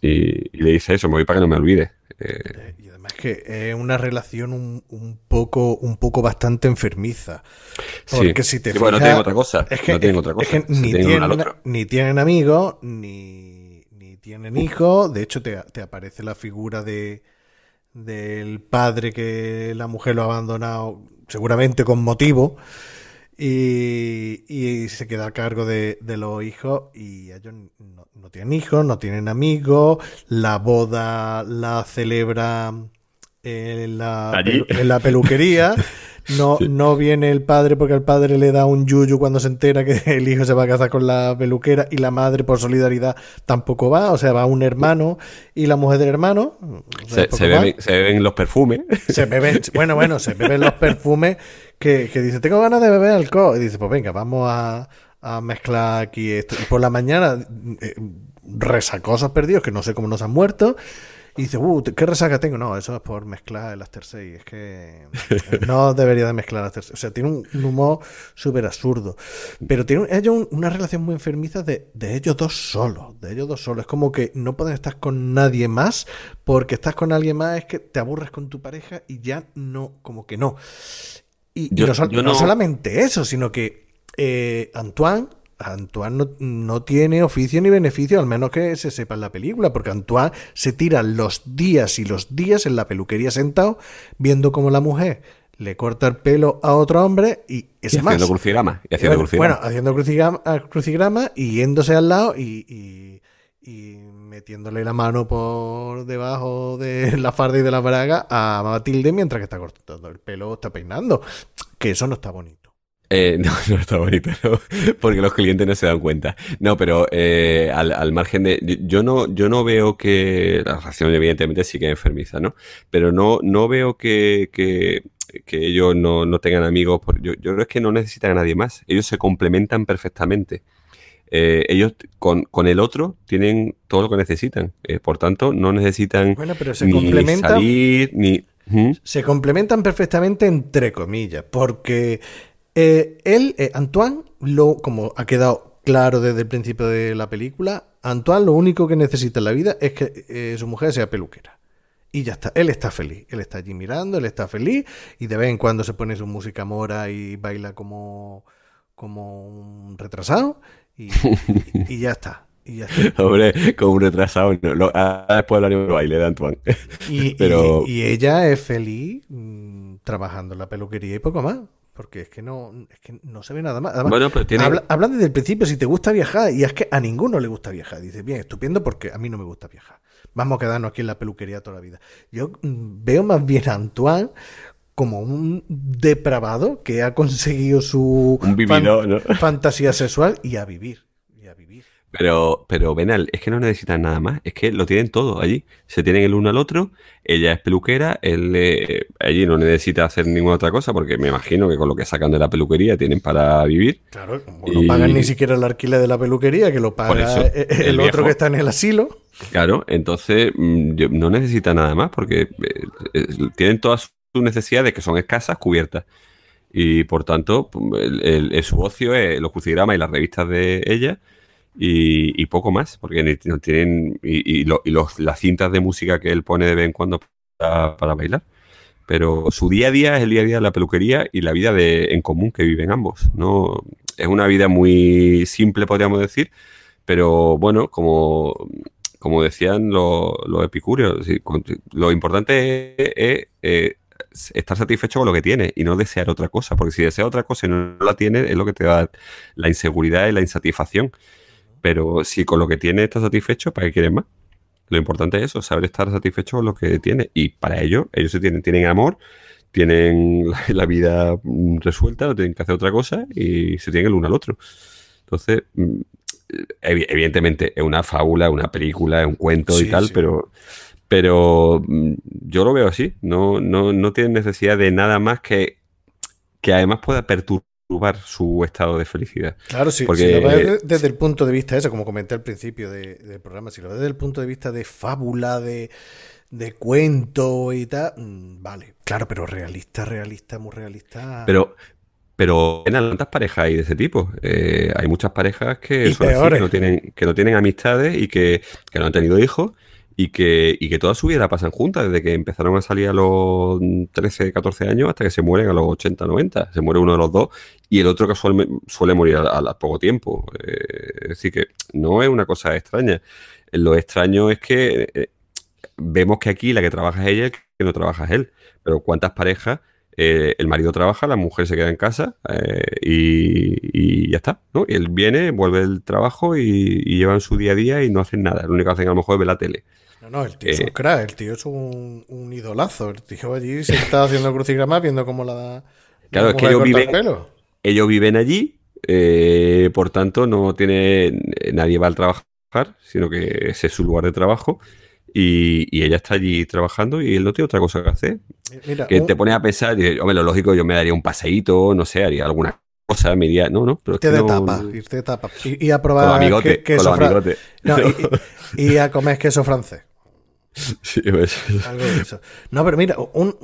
le dice eso, me voy para que no me olvide. Eh, que es una relación un, poco, un poco bastante enfermiza. Porque si te fijas, no tienen otra cosa. Es que, otra cosa. ni, tienen, amigos, ni, tienen hijos. De hecho, te, aparece la figura de del padre que la mujer lo ha abandonado, seguramente con motivo y, se queda a cargo de, los hijos y ellos no, tienen hijos, no tienen amigos, la boda la celebra en la, en la peluquería. No, no viene el padre porque el padre le da un yuyu cuando se entera que el hijo se va a casar con la peluquera y la madre por solidaridad tampoco va, o sea, va un hermano y la mujer del hermano. se, beben, los perfumes. Se beben, bueno, bueno, se beben los perfumes que, dice, tengo ganas de beber alcohol. Y dice, pues venga, vamos a, mezclar aquí esto. Y por la mañana, eh, resacosos perdidos que no sé cómo nos han muerto. Y dice, uh, ¿qué resaca tengo? No, eso es por mezclar el After 6. Es que no debería de mezclar el After 6. O sea, tiene un, humor súper absurdo. Pero tiene ellos una relación muy enfermiza de, ellos dos solos. De ellos dos solos. Es como que no pueden estar con nadie más porque estás con alguien más es que te aburres con tu pareja y ya no, como que no. Y, no, no, solamente eso, sino que eh, Antoine Antoine no, tiene oficio ni beneficio, al menos que se sepa en la película, porque Antoine se tira los días y los días en la peluquería sentado, viendo cómo la mujer le corta el pelo a otro hombre y es haciendo crucigrama, y haciendo bueno, crucigrama. Bueno, haciendo crucigrama, y yéndose al lado y, metiéndole la mano por debajo de la farda y de la braga a Matilde mientras que está cortando el pelo, está peinando. Que eso no está bonito. Eh, no, no está bonito, porque los clientes no se dan cuenta. No, pero eh, al, margen de. Yo no, yo no veo que. La relación, evidentemente, sí que enfermiza, ¿no? Pero no, no veo que, que, ellos no, tengan amigos. yo, yo creo que no necesitan a nadie más. Ellos se complementan perfectamente. Eh, ellos con, con, el otro tienen todo lo que necesitan. por tanto, no necesitan bueno, pero se ni salir ni. Se complementan perfectamente entre comillas, porque eh, él, eh, Antoine, lo, como ha quedado claro desde el principio de la película, Antoine lo único que necesita en la vida es que eh, su mujer sea peluquera. Y ya está, él está feliz, él está allí mirando, él está feliz y de vez en cuando se pone su música mora y baila como, como un retrasado y, ya está. Y ya Hombre, como un retrasado, no, ah, después hablaremos del baile de Antoine. Y, Pero... y, ella es feliz mm, trabajando en la peluquería y poco más porque es que no, es que no se ve nada más. hablan desde el principio si te gusta viajar y es que a ninguno le gusta viajar. Dice, bien, estupendo porque a mí no me gusta viajar. Vamos a quedarnos aquí en la peluquería toda la vida. Yo mm, veo más bien a Antoine como un depravado que ha conseguido su fantasía sexual y a vivir. Pero, pero Benal, es que no necesitan nada más, es que lo tienen todo allí. Se tienen el uno al otro, ella es peluquera, él eh, allí no necesita hacer ninguna otra cosa, porque me imagino que con lo que sacan de la peluquería tienen para vivir. Claro, no pagan ni siquiera el alquiler de la peluquería, que lo paga el, otro que está en el asilo. Claro, entonces mm, no necesita nada más, porque eh, tienen todas sus necesidades, que son escasas, cubiertas. Y por tanto, el, su ocio es los crucigramas y las revistas de ella y, poco más, porque no tienen y, los, las cintas de música que él pone de vez en cuando para, bailar. Pero su día a día es el día a día de la peluquería y la vida de, en común que viven ambos. No es una vida muy simple, podríamos decir, pero bueno, como, como decían los, los epicúreos, lo importante es, eh, estar satisfecho con lo que tienes y no desear otra cosa, porque si deseas otra cosa y no la tienes, es lo que te da la inseguridad y la insatisfacción. Pero si con lo que tienes estás satisfecho, ¿para qué quieres más? Lo importante es eso, saber estar satisfecho con lo que tienes. Y para ello, ellos se tienen, tienen amor, tienen la, vida mm, resuelta, no tienen que hacer otra cosa y se tienen el uno al otro. Entonces, mm, evidentemente es una fábula, una película, es un cuento y tal, pero pero mm, yo lo veo así. No, no, no tienen necesidad de nada más que que además pueda perturbar su estado de felicidad. Claro, sí, Porque, si lo ves desde el punto de vista, eso, como comenté al principio del programa, si lo ves desde el punto de vista de fábula, de, de cuento y tal, vale, claro, pero realista, realista, muy realista. Pero, pero en tantas parejas hay de ese tipo. Eh, hay muchas parejas que, son así, que, no tienen, que no tienen amistades y que, no han tenido hijos y que, y que toda su vida pasan juntas, desde que empezaron a salir a los 13, 14 años hasta que se mueren a los 80, 90. Se muere uno de los dos y el otro casualmente suele morir a, poco tiempo. Eh, es decir, que no es una cosa extraña. Lo extraño es que eh, vemos que aquí la que trabaja es ella, que no trabaja es él. Pero ¿cuántas parejas eh, el marido trabaja, la mujer se queda en casa eh, y, ya está, ¿no? Y él viene, vuelve el trabajo y, llevan su día a día y no hacen nada. Lo único que hacen a lo mejor es ver la tele. No, no, el tío es un eh, crack, el tío es un, idolazo. El tío allí se está haciendo crucigramas viendo cómo la. Claro, es que ellos viven, ellos viven allí, por tanto, no tiene. Nadie va al trabajar, sino que ese es su lugar de trabajo. Y, ella está allí trabajando y él no tiene otra cosa que hacer. que te pone a pensar, y hombre, lo lógico, yo me daría un paseíto, no sé, haría alguna cosa, me iría, no, no, pero irte de tapa, irte de tapa. Y, a probar queso francés. y, a comer queso francés. Sí, pues. Algo de eso. No, pero mira, un,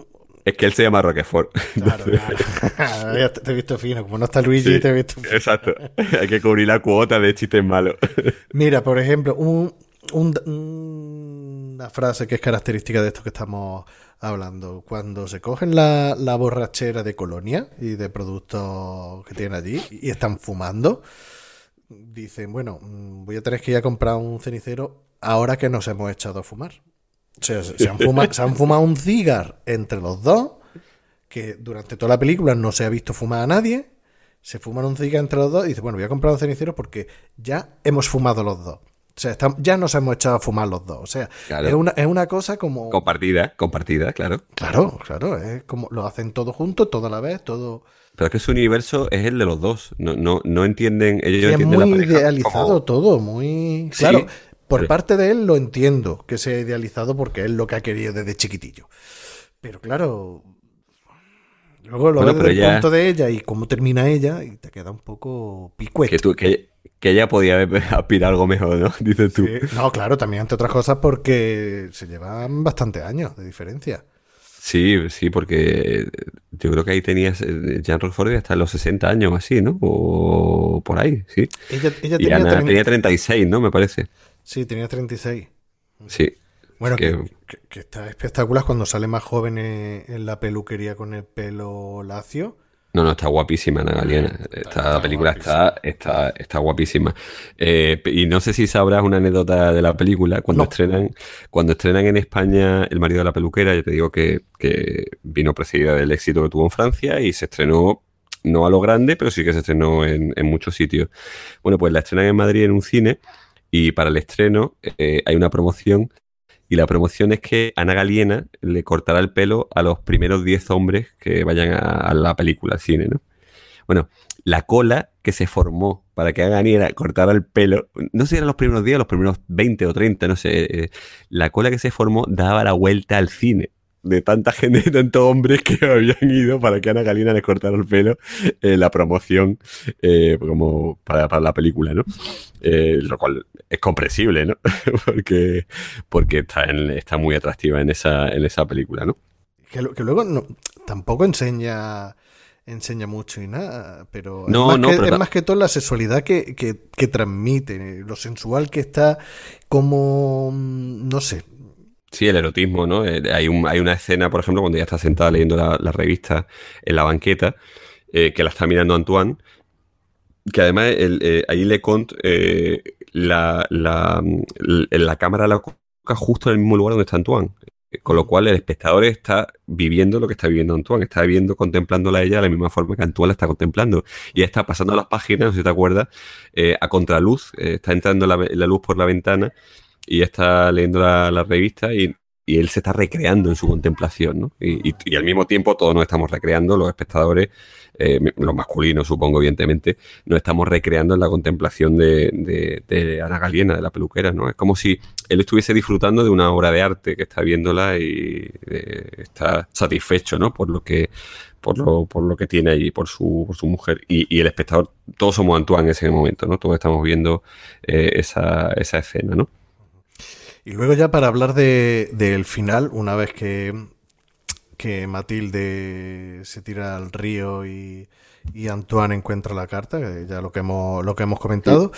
es que él se llama Roquefort. Claro, claro. te he visto fino. Como no está Luigi, te he visto fino. Exacto. Hay que cubrir la cuota de chistes malos. Mira, por ejemplo, un, una frase que es característica de esto que estamos hablando. Cuando se cogen la, borrachera de colonia y de productos que tienen allí y están fumando, dicen, bueno, mm, voy a tener que ir a comprar un cenicero ahora que nos hemos echado a fumar. O sea, se han, fumado, se han fumado un cigar entre los dos, que durante toda la película no se ha visto fumar a nadie. Se fuman un cigar entre los dos y dice, bueno, voy a comprar un cenicero porque ya hemos fumado los dos. O sea, ya nos hemos echado a fumar los dos. O sea, es, una, es una cosa como. Compartida, compartida, claro. Claro, claro. Es como lo hacen todos juntos, toda la vez, todo. Pero es que su universo es el de los dos. No, no, no entienden. Ellos es muy idealizado todo, muy. Claro, por parte de él lo entiendo que sea idealizado porque es lo que ha querido desde chiquitillo. Pero claro. Luego lo ves desde el punto de ella y cómo termina ella y te queda un poco picueto. Que tú, que, que ella podía aspirar algo mejor, ¿no? Dices tú. No, claro, también entre otras cosas porque se llevan bastante años de diferencia. Sí, sí, porque yo creo que ahí tenías eh, Jean Rochefort hasta los 60 años así, ¿no? O por ahí, sí. Ella, ella tenía, Ana, tenía 36, ¿no? Me parece. Sí, tenía 36. Sí. Bueno, que, está espectacular cuando sale más joven en la peluquería con el pelo lacio no, no, está guapísima Ana Galiena. Esta película está, está, está guapísima. Eh, y no sé si sabrás una anécdota de la película. Cuando estrenan, cuando estrenan en España El marido de la peluquera, yo te digo que, vino precedida del éxito que tuvo en Francia y se estrenó no a lo grande, pero sí que se estrenó en, muchos sitios. Bueno, pues la estrenan en Madrid en un cine y para el estreno eh, hay una promoción y la promoción es que Ana Galiena le cortará el pelo a los primeros 10 hombres que vayan a, la película, al cine, ¿no? Bueno, la cola que se formó para que Ana Galiena cortara el pelo, no sé si eran los primeros días, los primeros 20 o 30, no sé, eh, la cola que se formó daba la vuelta al cine de tanta gente, de tantos hombres que habían ido para que Ana Galina les cortara el pelo en la promoción eh, como para, la película, ¿no? Eh, lo cual es comprensible, ¿no? porque porque está, está muy atractiva en esa, en esa película, ¿no? Que, luego no, tampoco enseña enseña mucho y nada, pero, no, es, más que, es más que todo la sexualidad que, que, que, transmite, lo sensual que está, como, no sé, Sí, el erotismo, ¿no? Eh, hay, un, hay una escena, por ejemplo, cuando ella está sentada leyendo la, revista en la banqueta, eh, que la está mirando Antoine, que además el, eh, ahí le eh, la, la, la, cámara la coloca justo en el mismo lugar donde está Antoine. Con lo cual el espectador está viviendo lo que está viviendo Antoine, está viviendo, contemplándola a ella de la misma forma que Antoine la está contemplando. Y está pasando las páginas, no sé si te acuerdas, a contraluz, está entrando la, luz por la ventana y está leyendo la, revista y, él se está recreando en su contemplación, ¿no? Y, y, al mismo tiempo todos nos estamos recreando, los espectadores, eh, los masculinos supongo, evidentemente, nos estamos recreando en la contemplación de, de, Ana Galiena, de la peluquera, ¿no? Es como si él estuviese disfrutando de una obra de arte que está viéndola y eh, está satisfecho, ¿no? Por lo que por lo, por lo que tiene allí, por su, por su mujer. Y, el espectador, todos somos Antoine en ese momento, ¿no? Todos estamos viendo eh, esa, esa escena, ¿no? Y luego ya para hablar de, del final, una vez que, que Matilde se tira al río y, y Antoine encuentra la carta, ya lo que hemos, lo que hemos comentado,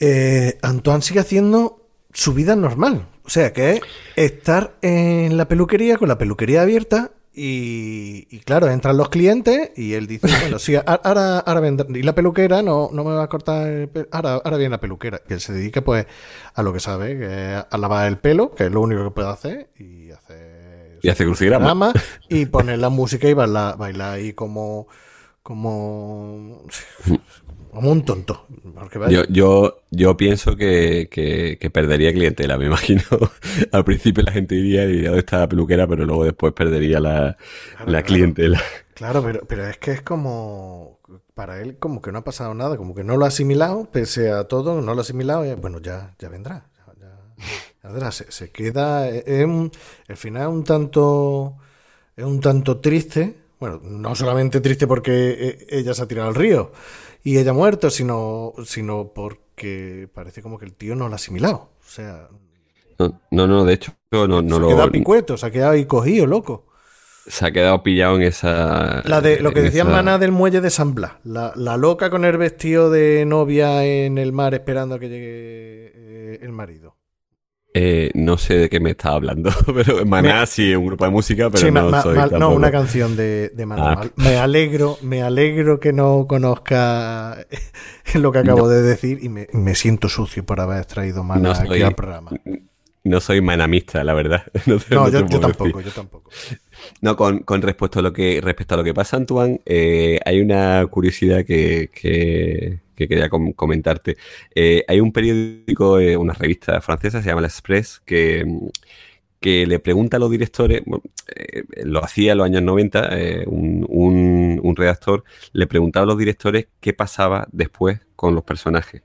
eh, Antoine sigue haciendo su vida normal. O sea, que es estar en la peluquería con la peluquería abierta y, claro, entran los clientes y él dice, bueno, sí, ahora, ahora vendrá. Y la peluquera no, no me va a cortar el pelo. Ahora, ahora viene la peluquera. Que él se dedique pues a lo que sabe, que es a lavar el pelo, que es lo único que puede hacer, y hacer... Y hace crucigrama. Y poner la música y bailar, bailar ahí como... Como... Como un tonto. Yo, yo, yo pienso que, que, perdería clientela, me imagino. Al principio la gente iría y diría, ¿dónde está la peluquera? Pero luego después perdería la, clientela. Claro, pero, pero es que es como, para él como que no ha pasado nada, como que no lo ha asimilado, pese a todo, no lo ha asimilado, y, bueno, ya, ya vendrá. Ya, Se, queda, es el final un tanto, es un tanto triste, bueno, no solamente triste porque eh, ella se ha tirado al río, y ella muerto, sino, sino porque parece como que el tío no lo ha asimilado. O sea. No, no, de hecho, no, no se lo. Se ha quedado picueto, se ha quedado ahí cogido, loco. Se ha quedado pillado en esa. La de lo que decía Mana del muelle de San Blas. La, la, loca con el vestido de novia en el mar esperando a que llegue eh, el marido. Eh, no sé de qué me está hablando, pero Maná sí es un grupo de música, pero no soy No, una canción de, de Maná. Ah. Me alegro, me alegro que no conozca lo que acabo de decir y me, me, siento sucio por haber traído Maná aquí al programa. No soy manamista, la verdad. No, yo, tampoco, yo tampoco. No, con, con, respecto a lo que respecto a lo que pasa, Antoine, eh, hay una curiosidad que, que, que quería comentarte. Eh, hay un periódico, eh, una revista francesa, se llama La Express, que, que le pregunta a los directores, eh, lo hacía en los años 90, un, un, redactor le preguntaba a los directores qué pasaba después con los personajes.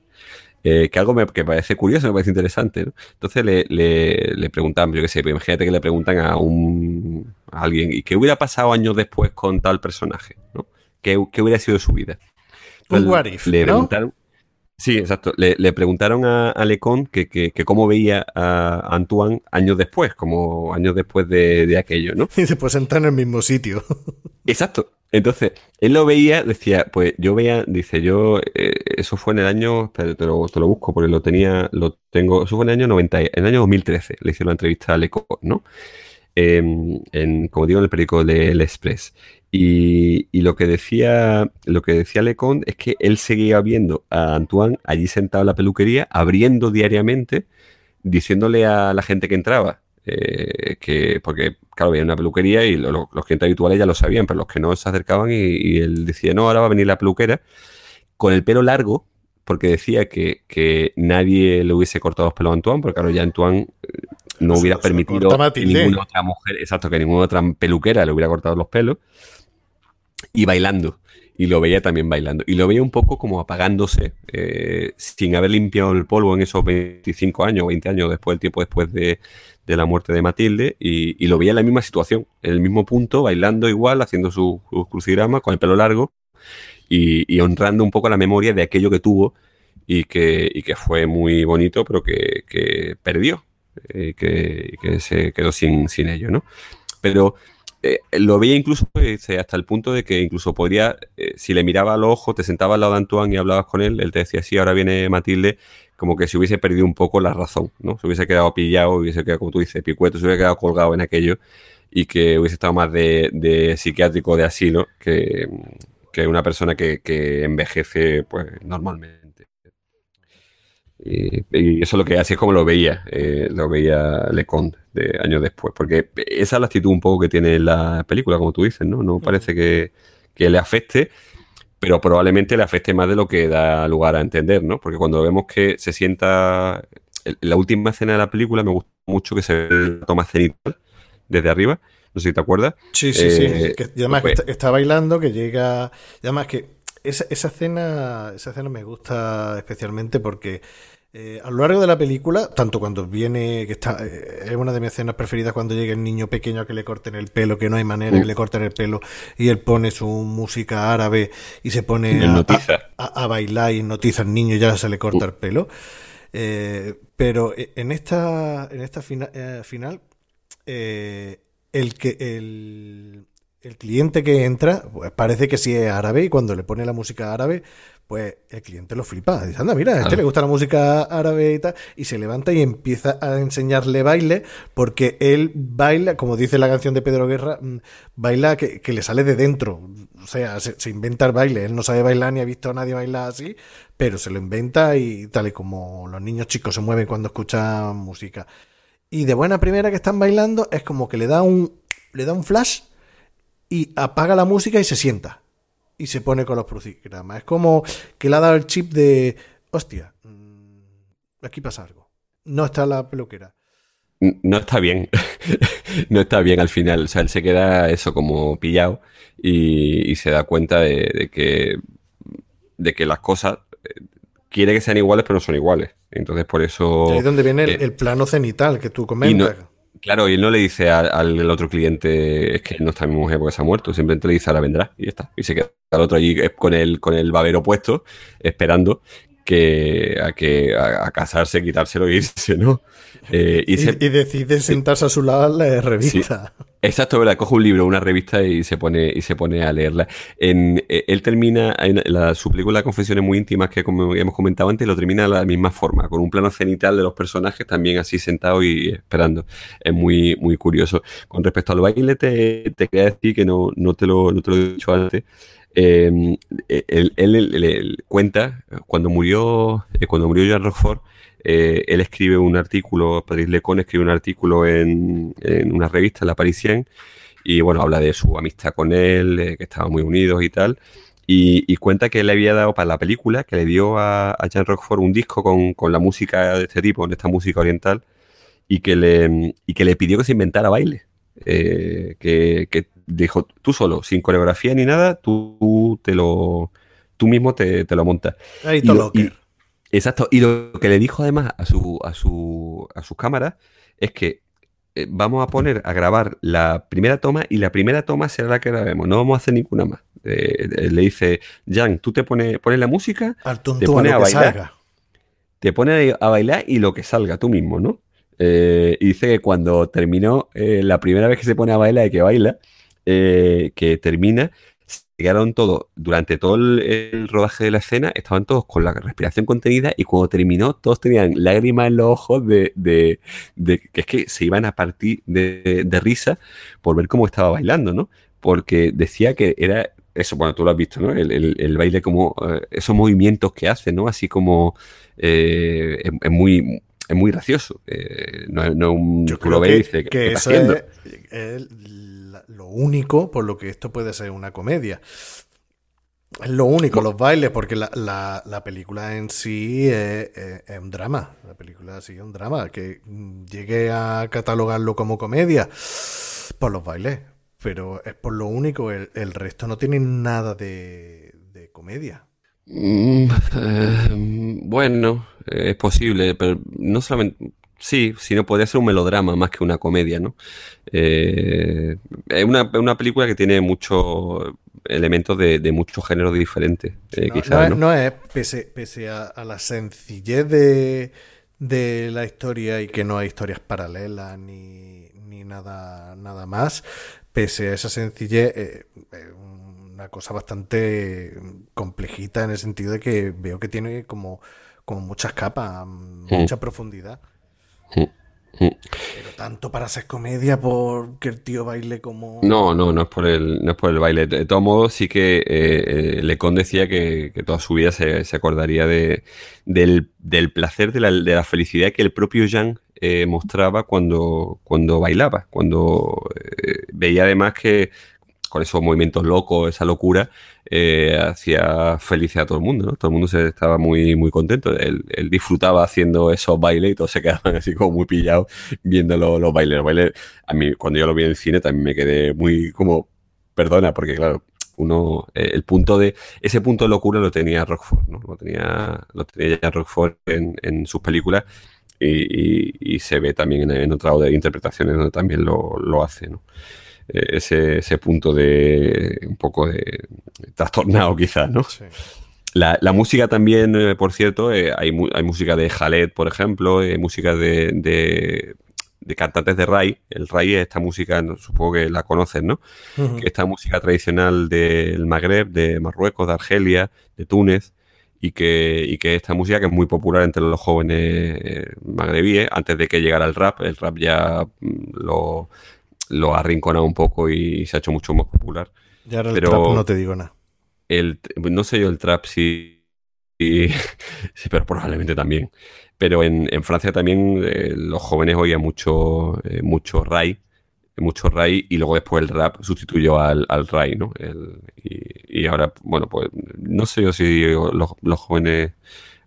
Que algo me, que parece curioso, me parece interesante. Entonces le, le, le, preguntaban, yo qué sé, pues imagínate que le preguntan a, un, a alguien, ¿y qué hubiera pasado años después con tal personaje? ¿no? ¿Qué, ¿Qué, hubiera sido su vida? Un what if, le preguntaron, Sí, exacto. Le, preguntaron a, a Lecon que, que, cómo veía a Antoine años después, como años después de, aquello, ¿no? Y después entrar en el mismo sitio. Exacto. Entonces, él lo veía, decía, pues yo veía, dice, yo, eh, eso fue en el año, te lo, te lo, busco porque lo tenía, lo tengo, eso fue en el año 90, en el año 2013, le hicieron la entrevista a Lecon, ¿no? Em, en, como digo, en el periódico de El Express. Y, lo que decía lo que decía Lecon es que él seguía viendo a Antoine allí sentado en la peluquería, abriendo diariamente, diciéndole a la gente que entraba, eh, que, porque claro, había una peluquería y los clientes habituales ya lo sabían, pero los que no se acercaban y, él decía, no, ahora va a venir la peluquera, con el pelo largo, porque decía que, que nadie le hubiese cortado los pelos a Antoine, porque claro, ya Antoine eh, no hubiera permitido ninguna otra mujer, exacto, que ninguna otra peluquera le hubiera cortado los pelos y bailando. Y lo veía también bailando. Y lo veía un poco como apagándose, eh, sin haber limpiado el polvo en esos 25 años, 20 años después, el tiempo después de, la muerte de Matilde. Y, lo veía en la misma situación, en el mismo punto, bailando igual, haciendo su, crucigrama con el pelo largo y, honrando un poco la memoria de aquello que tuvo y que, que fue muy bonito, pero que, que perdió, eh, que, que, se quedó sin, sin ello, ¿no? Pero eh, lo veía incluso pues, eh, hasta el punto de que incluso podría, eh, si le miraba a los ojos, te sentabas al lado de Antoine y hablabas con él, él te decía, sí, ahora viene Matilde, como que se hubiese perdido un poco la razón, ¿no? Se hubiese quedado pillado, hubiese quedado, como tú dices, picueto, se hubiese quedado colgado en aquello y que hubiese estado más de, psiquiátrico de asilo que, una persona que, envejece pues normalmente. Y, eso es lo que así es como lo veía, lo veía Leconte. De años después, porque esa es la actitud un poco que tiene la película, como tú dices, ¿no? No parece que, que le afecte, pero probablemente le afecte más de lo que da lugar a entender, ¿no? Porque cuando vemos que se sienta... La última escena de la película me gusta mucho que se ve la toma cenital desde arriba, no sé si te acuerdas. Sí, sí, sí. Eh, y además que pues está, bailando, que llega... Y además que esa, esa, escena, esa escena me gusta especialmente porque eh, a lo largo de la película, tanto cuando viene, que está, eh, es una de mis escenas preferidas cuando llega el niño pequeño a que le corten el pelo, que no hay manera que le corten el pelo, y él pone su música árabe y se pone a, bailar y notiza al niño y ya se le corta el pelo. Eh, pero en esta, en esta final, el que el, el cliente que entra, pues parece que sí es árabe y cuando le pone la música árabe, pues el cliente lo flipa. Dice, anda, mira, a este le gusta la música árabe y tal. Y se levanta y empieza a enseñarle baile, porque él baila, como dice la canción de Pedro Guerra, mm, baila que, le sale de dentro. O sea, se, inventa el baile. Él no sabe bailar ni ha visto a nadie bailar así, pero se lo inventa y tal y como los niños chicos se mueven cuando escuchan música. Y de buena primera que están bailando, es como que le da un, le da un flash y apaga la música y se sienta y se pone con los crucigramas. Es como que le ha dado el chip de, hostia, mm, aquí pasa algo. No está la peluquera. No está bien. no está bien al final. O sea, él se queda eso como pillado y, se da cuenta de, que, de que las cosas eh, quiere que sean iguales, pero no son iguales. Entonces, por eso. ahí es donde viene el, plano cenital que tú comentas. Claro, y él no le dice al, otro cliente, es que no está mi mujer porque se ha muerto, simplemente le dice, ahora vendrá y ya está. Y se queda el otro allí con el, con el babero puesto, esperando que a, que, a, casarse, quitárselo e irse, ¿no? Eh, y, decide sentarse a su lado la revista. Exacto, ¿verdad? Coge un libro, una revista y se pone, y se pone a leerla. En, eh, él termina, la, su película Confesiones muy íntimas, que como hemos comentado antes, lo termina de la misma forma, con un plano cenital de los personajes también así sentados y esperando. Es muy, muy curioso. Con respecto al baile, te, te quería decir que no, no, te lo, no te lo he dicho antes. Em, él, cuenta, cuando murió, eh, cuando murió Jean Rochefort, eh, él escribe un artículo, Patrice Lecon escribe un artículo en, una revista, La Parisien, y bueno, habla de su amistad con él, que estaban muy unidos y tal. Y, cuenta que le había dado para la película, que le dio a, Jean Rochefort un disco con, la música de este tipo, con esta música oriental, y que le, y que le pidió que se inventara baile. Eh, que, dijo, tú solo, sin coreografía ni nada, tú, te lo, tú mismo te, lo montas. y, exacto. Y lo que le dijo además a su, a su, a sus cámaras es que eh, vamos a poner a grabar la primera toma y la primera toma será la que grabemos, no vamos a hacer ninguna más. Eh, le dice, Jan, tú te pones, pones la música, te pones a, bailar, te pones a bailar y lo que salga tú mismo, ¿no? Eh, y dice que cuando terminó, la primera vez que se pone a bailar y que baila, eh, que termina, se quedaron todos, durante todo el, rodaje de la escena, estaban todos con la respiración contenida y cuando terminó, todos tenían lágrimas en los ojos de, que es que se iban a partir de, risa por ver cómo estaba bailando, ¿no? Porque decía que era eso, bueno, tú lo has visto, ¿no? El, baile como eh, esos movimientos que hace, ¿no? Así como eh, es, muy es muy gracioso. no, no un, Yo creo que, que, eso es, lo único por lo que esto puede ser una comedia. Es lo único, los bailes, porque la, la, película en sí es, un drama. La película sí es un drama. Que llegue a catalogarlo como comedia por los bailes. Pero es por lo único, el, resto no tiene nada de, comedia. Mm, eh, bueno, es posible, pero no solamente Sí, si no podría ser un melodrama más que una comedia, ¿no? Eh, es una, película que tiene muchos elementos de, muchos géneros diferentes, eh, no, quizás, no, es, pese, a, la sencillez de, la historia y que no hay historias paralelas ni, nada, nada más, pese a esa sencillez, eh, es una cosa bastante complejita en el sentido de que veo que tiene como, como muchas capas, mucha profundidad. Pero tanto para hacer comedia porque el tío baile como. No, no, no es por el, no es por el baile. De todos modos, sí que eh, eh Lecon decía que, toda su vida se, acordaría de, del, placer, de la, felicidad que el propio Jean eh, mostraba cuando, cuando bailaba, cuando eh, veía además que con esos movimientos locos, esa locura, eh, hacía feliz a todo el mundo, ¿no? Todo el mundo se estaba muy, muy contento. Él, disfrutaba haciendo esos bailes y todos se quedaban así como muy pillados viendo los, bailes. Los bailes, a mí, cuando yo lo vi en el cine, también me quedé muy como, perdona, porque claro, uno, eh, el punto de, ese punto de locura lo tenía Rockford, ¿no? Lo tenía, lo tenía ya Rockford en, sus películas y, se ve también en, en otras interpretaciones donde también lo, lo hace, ¿no? Eh, ese, ese, punto de un poco de trastornado quizás, ¿no? La, la, música también, eh, por cierto, hay, hay, música de Jalet, por ejemplo, hay música de, de, de, cantantes de Rai. El Rai es esta música, supongo que la conocen, ¿no? Esta música tradicional del Magreb, de Marruecos, de Argelia, de Túnez, y que, y que esta música que es muy popular entre los jóvenes eh, magrebíes, antes de que llegara el rap, el rap ya mm, lo, lo ha arrinconado un poco y se ha hecho mucho más popular. Y ahora el trap no te digo nada. El, no sé yo el trap sí, sí, pero probablemente también. Pero en, en Francia también eh, los jóvenes oían mucho, eh, mucho Rai, mucho Rai y luego después el rap sustituyó al, al Rai, ¿no? y, y, ahora, bueno, pues no sé yo si los, los jóvenes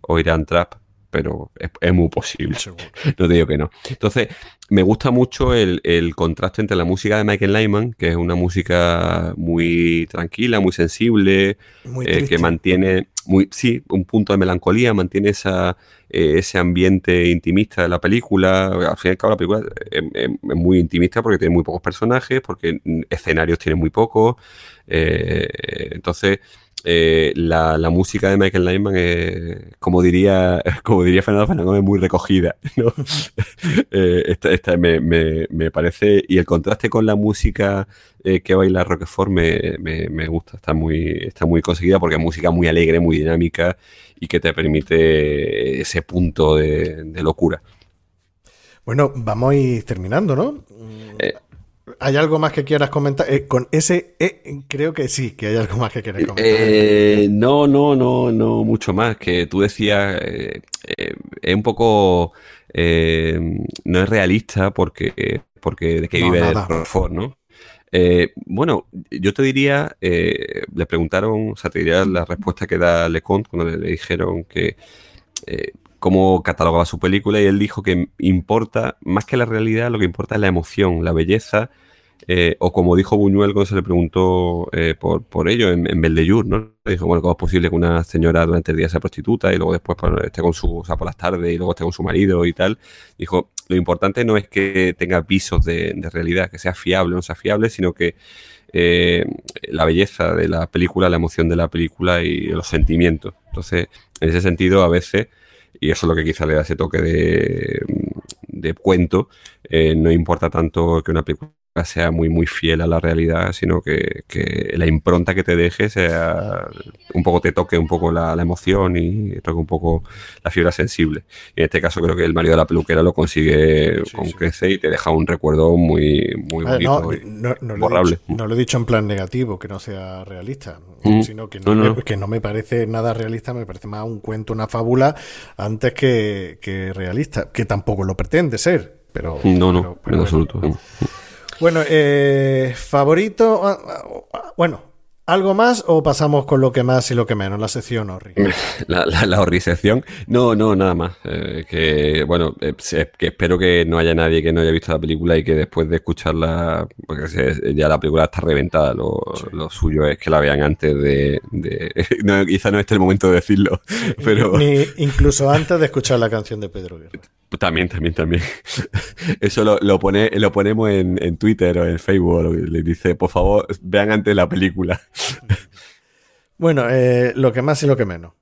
oirán trap, pero es, muy posible. No te digo que no. Entonces, me gusta mucho el, contraste entre la música de Michael Lyman, que es una música muy tranquila, muy sensible, eh, que mantiene, muy, sí, un punto de melancolía, mantiene esa, eh, ese ambiente intimista de la película. Al fin y al cabo, la película es, muy intimista porque tiene muy pocos personajes, porque escenarios tiene muy pocos. Eh, entonces eh, la, música de Michael Nyman es, como diría, como diría Fernando Fernández, muy recogida. Eh, esta, me, parece, y el contraste con la música eh, que baila Roquefort me, me, gusta, está muy, está muy conseguida porque es música muy alegre, muy dinámica y que te permite ese punto de, locura. Bueno, vamos a ir terminando, ¿no? ¿Hay algo más que quieras comentar? Eh, con ese E creo que sí, que hay algo más que quieras comentar. Eh, no, no, no, no mucho más. Que tú decías, eh, es un poco... no es realista porque, porque de que vive el Rockford, ¿no? bueno, yo te diría, le preguntaron, o sea, te diría la respuesta que da Leconte cuando le, le dijeron que cómo catalogaba su película y él dijo que importa, más que la realidad, lo que importa es la emoción, la belleza, eh, o como dijo Buñuel cuando se le preguntó eh, por, por, ello en, en ¿no? Dijo, bueno, ¿cómo es posible que una señora durante el día sea prostituta y luego después pues, esté con su, o sea, por las tardes y luego esté con su marido y tal? Dijo, lo importante no es que tenga visos de, realidad, que sea fiable o no sea fiable, sino que eh, la belleza de la película, la emoción de la película y los sentimientos. Entonces, en ese sentido, a veces y eso es lo que quizá le da ese toque de, de cuento. No importa tanto que una película sea muy muy fiel a la realidad, sino que, la impronta que te deje sea un poco te toque un poco la, emoción y toque un poco la fibra sensible. Y en este caso creo que el marido de la peluquera lo consigue con crece y te deja un recuerdo muy, muy bonito no, no, borrable. Lo no, lo he dicho en plan negativo, que no sea realista, mm. sino que no, me, que no me parece nada realista, me parece más un cuento, una fábula, antes que, que realista, que tampoco lo pretende ser. Pero, no, no, en absoluto. Bueno, eh, favorito. Ah, ah, bueno, ¿algo más o pasamos con lo que más y lo que menos? La sección Horri. La, la, la sección. No, no, nada más. Eh, que bueno, eh, que espero que no haya nadie que no haya visto la película y que después de escucharla, porque ya la película está reventada. Lo, lo suyo es que la vean antes de. no, quizá no esté el momento de decirlo, pero. Ni, incluso antes de escuchar la canción de Pedro Guerra. También, también, también. Eso lo, lo, pone, lo ponemos en, en, Twitter o en Facebook. Le dice, por favor, vean antes la película. Bueno, eh, lo que más y lo que menos.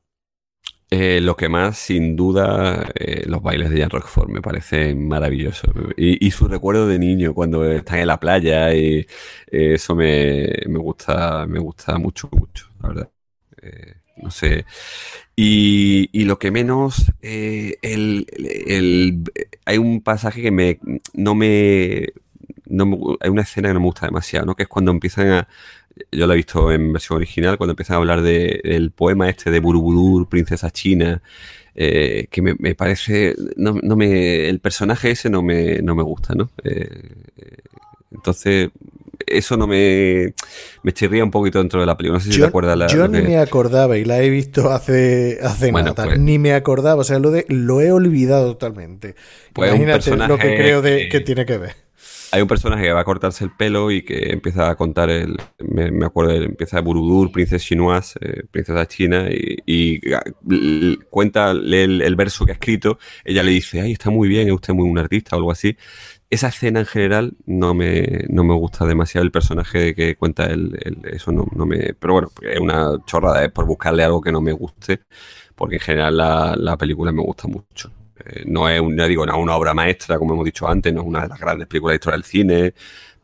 Eh, lo que más, sin duda, eh, los bailes de Jan Rockford me parecen maravillosos. Y, y, su recuerdo de niño cuando están en la playa y eso me, me, gusta, me gusta mucho, mucho, la verdad. no sé. Y, lo que menos, eh, el, hay un pasaje que me, no me, no hay una escena que no me gusta demasiado, ¿no? Que es cuando empiezan a, yo la he visto en versión original, cuando empiezan a hablar del poema este de Burubudur, Princesa China, eh, que me, parece, no, me, el personaje ese no me, no me gusta, ¿no? Eh, entonces, eso no me, me chirría un poquito dentro de la película. No sé si te acuerdas la. Yo ni me acordaba y la he visto hace, hace nada. Pues ni me acordaba. O sea, lo, de, lo he olvidado totalmente. Pues Imagínate lo que creo de, que tiene que ver. Hay un personaje que va a cortarse el pelo y que empieza a contar el. Me, acuerdo, empieza Burudur, princesa chinoise, eh, princesa china, y, cuenta, lee el, verso que ha escrito. Ella le dice, ay, está muy bien, es usted muy un artista o algo así esa escena en general no me, no me gusta demasiado el personaje que cuenta el, eso no, no, me pero bueno es una chorrada es por buscarle algo que no me guste porque en general la, película me gusta mucho eh, no es un, digo no, una obra maestra como hemos dicho antes no es una de las grandes películas de historia del cine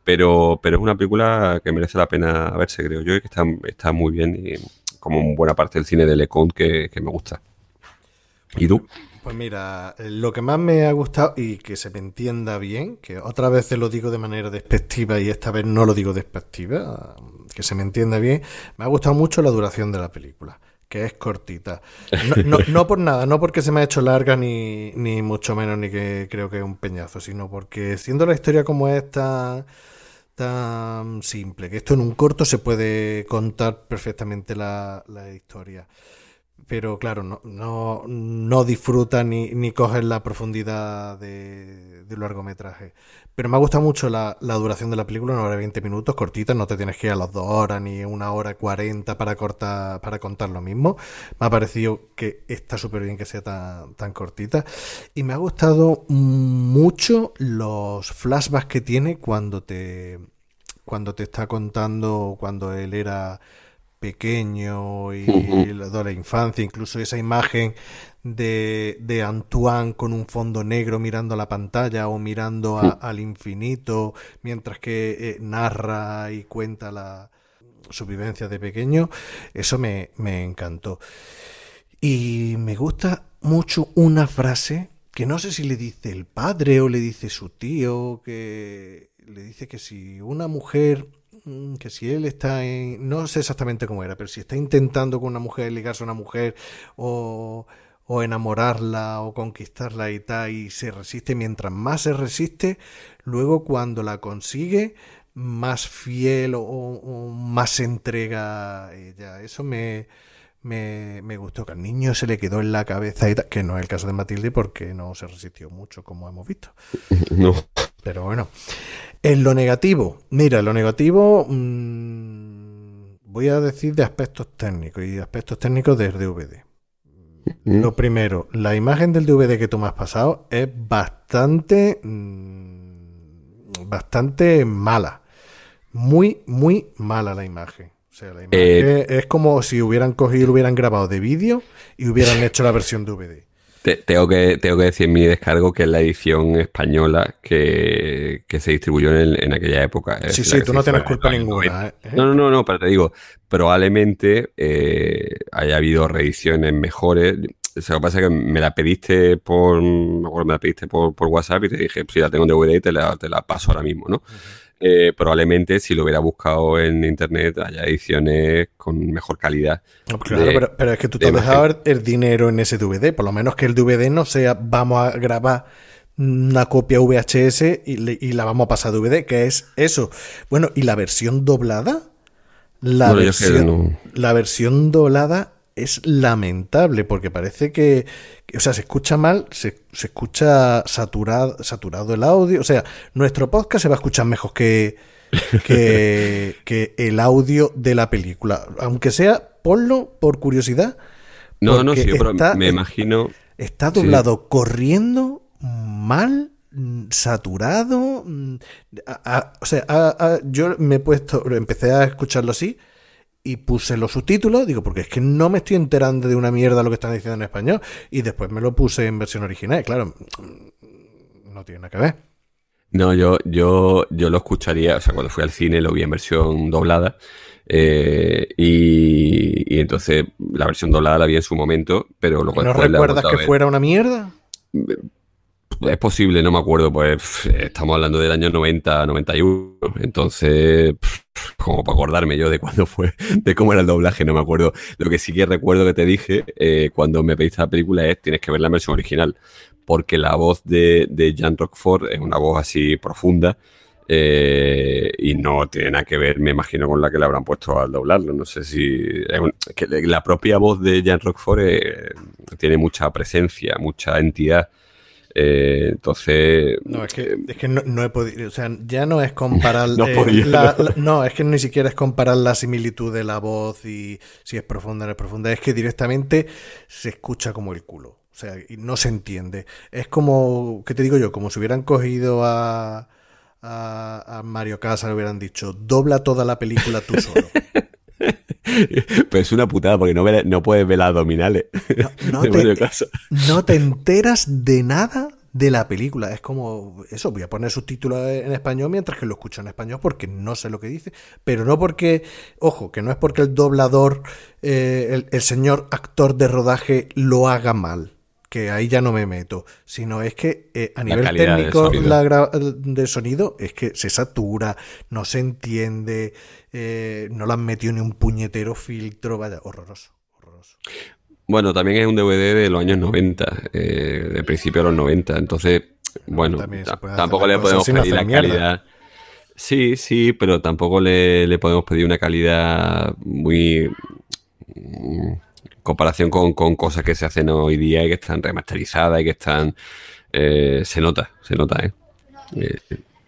pero, pero es una película que merece la pena verse creo yo y que está, está muy bien y como buena parte del cine de Lecon que me gusta ¿y tú? Pues mira, lo que más me ha gustado y que se me entienda bien, que otra vez lo digo de manera despectiva y esta vez no lo digo despectiva, que se me entienda bien, me ha gustado mucho la duración de la película, que es cortita. No, por nada, no porque se me ha hecho larga ni, ni mucho menos ni que creo que es un peñazo, sino porque siendo la historia como esta tan simple, que esto en un corto se puede contar perfectamente la, la historia pero claro, no, no, no disfruta ni, ni coges la profundidad de, de, largometraje. Pero me ha gustado mucho la, la, duración de la película, una hora y 20 minutos, cortita, no te tienes que ir a las dos horas ni una hora y 40 para, cortar, para contar lo mismo. Me ha parecido que está súper bien que sea tan, tan cortita. Y me ha gustado mucho los flashbacks que tiene cuando te, cuando te está contando cuando él era pequeño y de la infancia, incluso esa imagen de, de, Antoine con un fondo negro mirando a la pantalla o mirando al infinito mientras que eh, narra y cuenta la, su vivencia de pequeño, eso me, me encantó. Y me gusta mucho una frase que no sé si le dice el padre o le dice su tío, que le dice que si una mujer que si él está en, no sé exactamente cómo era, pero si está intentando con una mujer ligarse a una mujer o, o enamorarla o conquistarla y tal, y se resiste, mientras más se resiste, luego cuando la consigue, más fiel o, más entrega ella. Eso me, me, me, gustó, que al niño se le quedó en la cabeza y tal, que no es el caso de Matilde porque no se resistió mucho, como hemos visto. No. Pero bueno. En lo negativo, mira, en lo negativo mmm, voy a decir de aspectos técnicos y de aspectos técnicos del DVD. Lo primero, la imagen del DVD que tú me has pasado es bastante, mmm, bastante mala. Muy, muy mala la imagen. O sea, la imagen eh, es como si hubieran cogido y lo hubieran grabado de vídeo y hubieran hecho la versión DVD tengo, que, tengo que decir en mi descargo que es la edición española que, se distribuyó en, aquella época. Sí, sí, tú no tienes culpa ninguna. ¿eh? No, no, no, no, pero te digo, probablemente eh, haya habido reediciones mejores. O sea, lo que pasa es que me la pediste por, me acuerdo, me la pediste por, WhatsApp y te dije, pues si la tengo en DVD te la, te la paso ahora mismo, ¿no? Eh, probablemente si lo hubiera buscado en internet haya ediciones con mejor calidad. claro, pero, es que tú te has dejado el dinero en ese DVD, por lo menos que el DVD no sea vamos a grabar una copia VHS y, la vamos a pasar a DVD, que es eso. Bueno, ¿y la versión doblada? La, versión, la versión doblada es lamentable porque parece que, o sea, se escucha mal, se, escucha saturado, saturado el audio. O sea, nuestro podcast se va a escuchar mejor que, que, el audio de la película. Aunque sea, ponlo por curiosidad. No, no, sí, pero me imagino. Está doblado corriendo mal saturado. o sea, yo me he puesto, empecé a escucharlo así y puse los subtítulos, digo, porque es que no me estoy enterando de una mierda lo que están diciendo en español, y después me lo puse en versión original, claro, no tiene nada que ver. No, yo, yo, yo lo escucharía, o sea, cuando fui al cine lo vi en versión doblada, eh, y, entonces la versión doblada la vi en su momento, pero luego ¿No recuerdas que fuera una mierda? Es posible, no me acuerdo, pues estamos hablando del año 90, 91, entonces como para acordarme yo de cuándo fue, de cómo era el doblaje, no me acuerdo. Lo que sí que recuerdo que te dije eh, cuando me pediste la película es tienes que ver la versión original, porque la voz de, de Jan Rockford es una voz así profunda eh, y no tiene nada que ver, me imagino, con la que le habrán puesto al doblarlo. No sé si. que la propia voz de Jan Rockford eh, tiene mucha presencia, mucha entidad. Eh, entonces. No, es que, es que no, he podido. O sea, ya no es comparar. no, no, es que ni siquiera es comparar la similitud de la voz y si es profunda o no es profunda. Es que directamente se escucha como el culo. O sea, y no se entiende. Es como. ¿Qué te digo yo? Como si hubieran cogido a a, Mario Casas le hubieran dicho, dobla toda la película tú solo. Pues es una putada porque no, no puedes ver las abdominales. No, te, no, te, enteras de nada de la película. Es como eso, voy a poner subtítulos en español mientras que lo escucho en español porque no sé lo que dice. Pero no porque, ojo, que no es porque el doblador, eh, el señor actor de rodaje lo haga mal que ahí ya no me meto, sino es que eh, a nivel técnico del sonido. es que se satura, no se entiende, eh, no le han metido ni un puñetero filtro, vaya, horroroso, horroroso. Bueno, también es un DVD de los años 90, eh, de principio de los 90, entonces, bueno, tampoco le podemos pedir la calidad. Sí, sí, pero tampoco le, le podemos pedir una calidad muy comparación con, cosas que se hacen hoy día y que están remasterizadas y que están... Eh, se nota, se nota, ¿eh? eh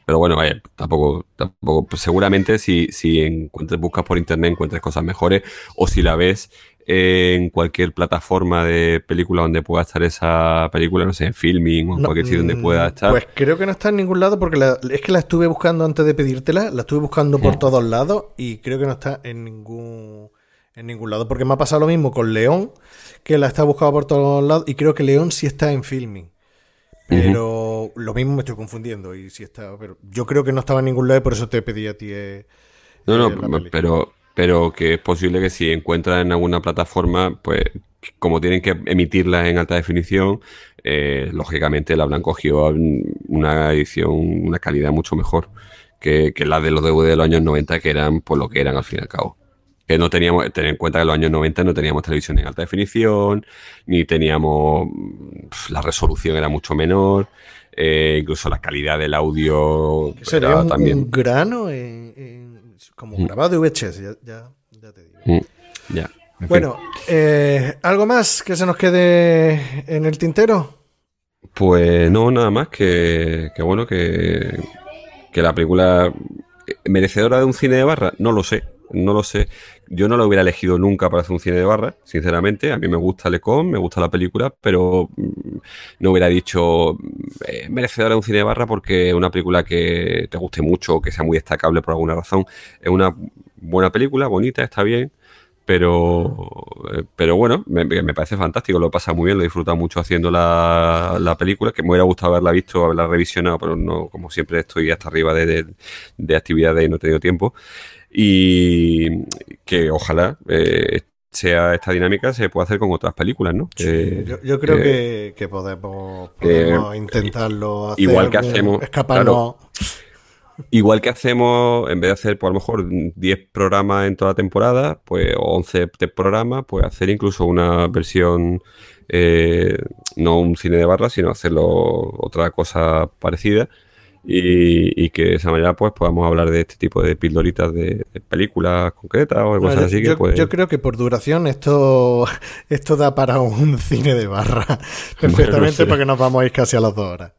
pero bueno, vaya, tampoco, tampoco pues seguramente si, si encuentres, buscas por internet encuentres cosas mejores o si la ves en cualquier plataforma de película donde pueda estar esa película, no sé, en filming o en cualquier sitio donde mm, pueda estar. Pues creo que no está en ningún lado porque es que la estuve buscando antes de pedírtela, la estuve buscando por mm. todos lados y creo que no está en ningún en ningún lado. Porque me ha pasado lo mismo con León, que la está buscando por todos lados. Y creo que León sí está en filming. Pero lo mismo me estoy confundiendo. Y si está, pero yo creo que no estaba en ningún lado y por eso te pedí a ti. Eh, no, no, eh, pero, pero que es posible que si encuentras en alguna plataforma, pues como tienen que emitirla en alta definición, eh, lógicamente la habrán cogido una edición, una calidad mucho mejor que, que la de los DVD de los años 90, que eran por lo que eran al fin y al cabo que no teníamos, tener en cuenta que en los años 90 no teníamos televisión en alta definición, ni teníamos, la resolución era mucho menor, eh, incluso la calidad del audio sería un, también... grano como mm. grabado de VHS, ya, te digo. Mm, ya. Bueno, eh, ¿algo más que se nos quede en el tintero? Pues no, nada más que, que bueno, que, que la película merecedora de un cine de barra, no lo sé no lo sé. Yo no lo hubiera elegido nunca para hacer un cine de barra, sinceramente. A mí me gusta Lecon, me gusta la película, pero mm, no hubiera dicho eh, merecedora de un cine de barra porque es una película que te guste mucho o que sea muy destacable por alguna razón. Es una buena película, bonita, está bien, pero, eh, pero bueno, me, parece fantástico, lo pasa muy bien, lo he disfrutado mucho haciendo la, la, película, que me hubiera gustado haberla visto, haberla revisionado, pero no, como siempre estoy hasta arriba de, de, de actividades y no he tenido tiempo y que ojalá eh, sea esta dinámica se pueda hacer con otras películas, ¿no? yo, creo que, podemos, intentarlo hacer, igual que hacemos escaparnos Igual que hacemos, en vez de hacer, pues a lo mejor 10 programas en toda la temporada, pues o 11 programas, pues hacer incluso una versión, eh, no un cine de barra, sino hacerlo otra cosa parecida y, que de esa manera pues podamos hablar de este tipo de pildoritas de, películas concretas o cosas así. Yo, que, yo creo que por duración esto, esto da para un cine de barra perfectamente porque nos vamos a ir casi a las dos horas.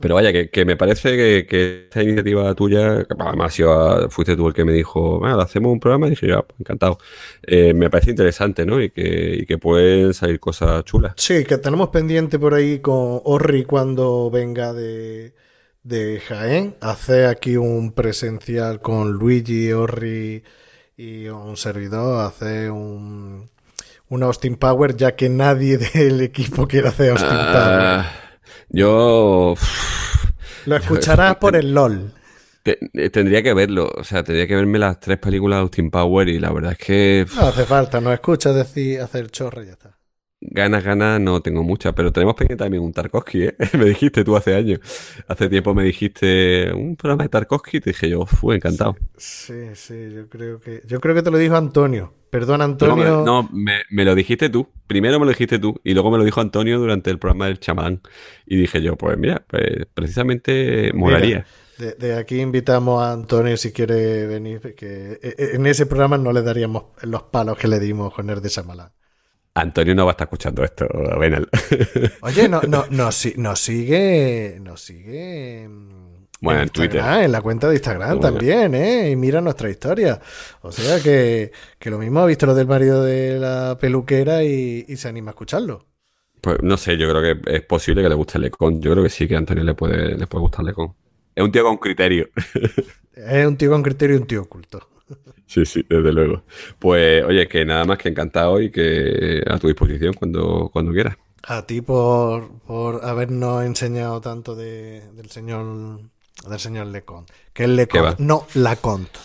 Pero vaya, que, me parece que, esta iniciativa tuya, que además fuiste tú el que me dijo, bueno, hacemos un programa, y dije, ya, pues, encantado. Eh, me parece interesante, ¿no? Y que, y que pueden salir cosas chulas. Sí, que tenemos pendiente por ahí con Orri cuando venga de, de Jaén, hace aquí un presencial con Luigi, Orri y un servidor, hace un, un Austin Power, ya que nadie del equipo quiere hacer Austin ah, Power. Yo... Lo escucharás por el LOL. Eh, tendría que verlo, o sea, tendría que verme las tres películas de Austin Power y la verdad es que... No hace falta, no escuchas decir hacer chorro y ya está. Ganas, ganas no tengo muchas, pero tenemos pendiente también un Tarkovsky, ¿eh? me dijiste tú hace años. Hace tiempo me dijiste un programa de Tarkovsky y te dije yo, fue encantado. Sí, sí, yo creo que yo creo que te lo dijo Antonio. Perdón, Antonio. No, me, me, lo dijiste tú. Primero me lo dijiste tú y luego me lo dijo Antonio durante el programa del chamán. Y dije yo, pues mira, pues precisamente molaría. De, aquí invitamos a Antonio si quiere venir, que e, e, en ese programa no le daríamos los palos que le dimos con el de Samalán. Antonio no va a estar escuchando esto, Benal. Oye, no, no, nos sigue, nos sigue bueno, en, Twitter. En la cuenta de Instagram también, ¿eh? Y mira nuestra historia. O sea que, lo mismo ha visto lo del marido de la peluquera y, se anima a escucharlo. Pues no sé, yo creo que es posible que le guste el Lecon. Yo creo que sí, que a Antonio le puede, le puede gustar Lecon. Es un tío con criterio. es un tío con criterio y un tío oculto. Sí, sí, desde luego. Pues oye, que nada más que encantado y que a tu disposición cuando, cuando quieras. A ti por, por habernos enseñado tanto del señor del señor Leconte. Que es Leconte, no Laconte.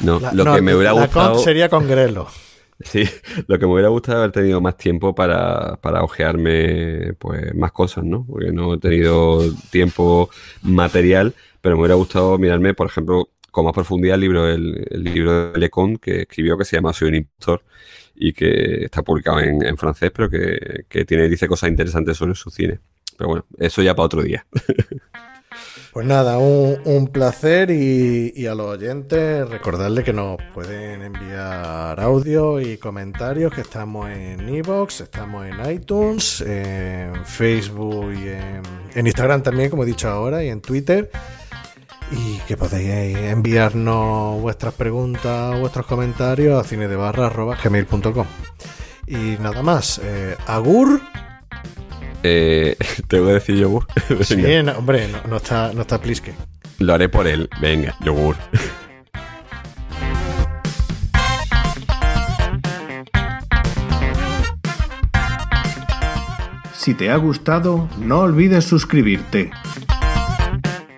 No, lo que me hubiera gustado. sería con Grelo. Sí, lo que me hubiera gustado haber tenido más tiempo para, para ojearme pues, más cosas, ¿no? Porque no he tenido tiempo material, pero me hubiera gustado mirarme, por ejemplo, con más profundidad el libro, el, libro de Lecon que escribió que se llama Soy un impostor y que está publicado en, francés, pero que, que, tiene, dice cosas interesantes sobre su cine. Pero bueno, eso ya para otro día. Pues nada, un, placer y, a los oyentes recordarles que nos pueden enviar audio y comentarios, que estamos en Evox, estamos en iTunes, en Facebook y en, Instagram también, como he dicho ahora, y en Twitter. Y que podéis enviarnos vuestras preguntas, vuestros comentarios a cinedebarra.gmail.com. Y nada más, eh, Agur. Eh, te voy a decir yogur. sí, hombre, no, está, no está Pliske. Lo haré por él. Venga, yogur. Si te ha gustado, no olvides suscribirte.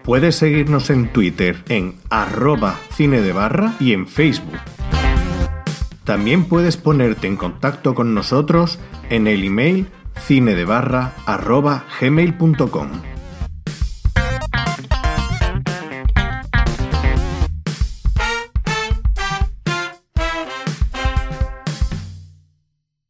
Puedes seguirnos en Twitter en arroba cine de barra y en Facebook. También puedes ponerte en contacto con nosotros en el email cinedebarra arroba gmail.com.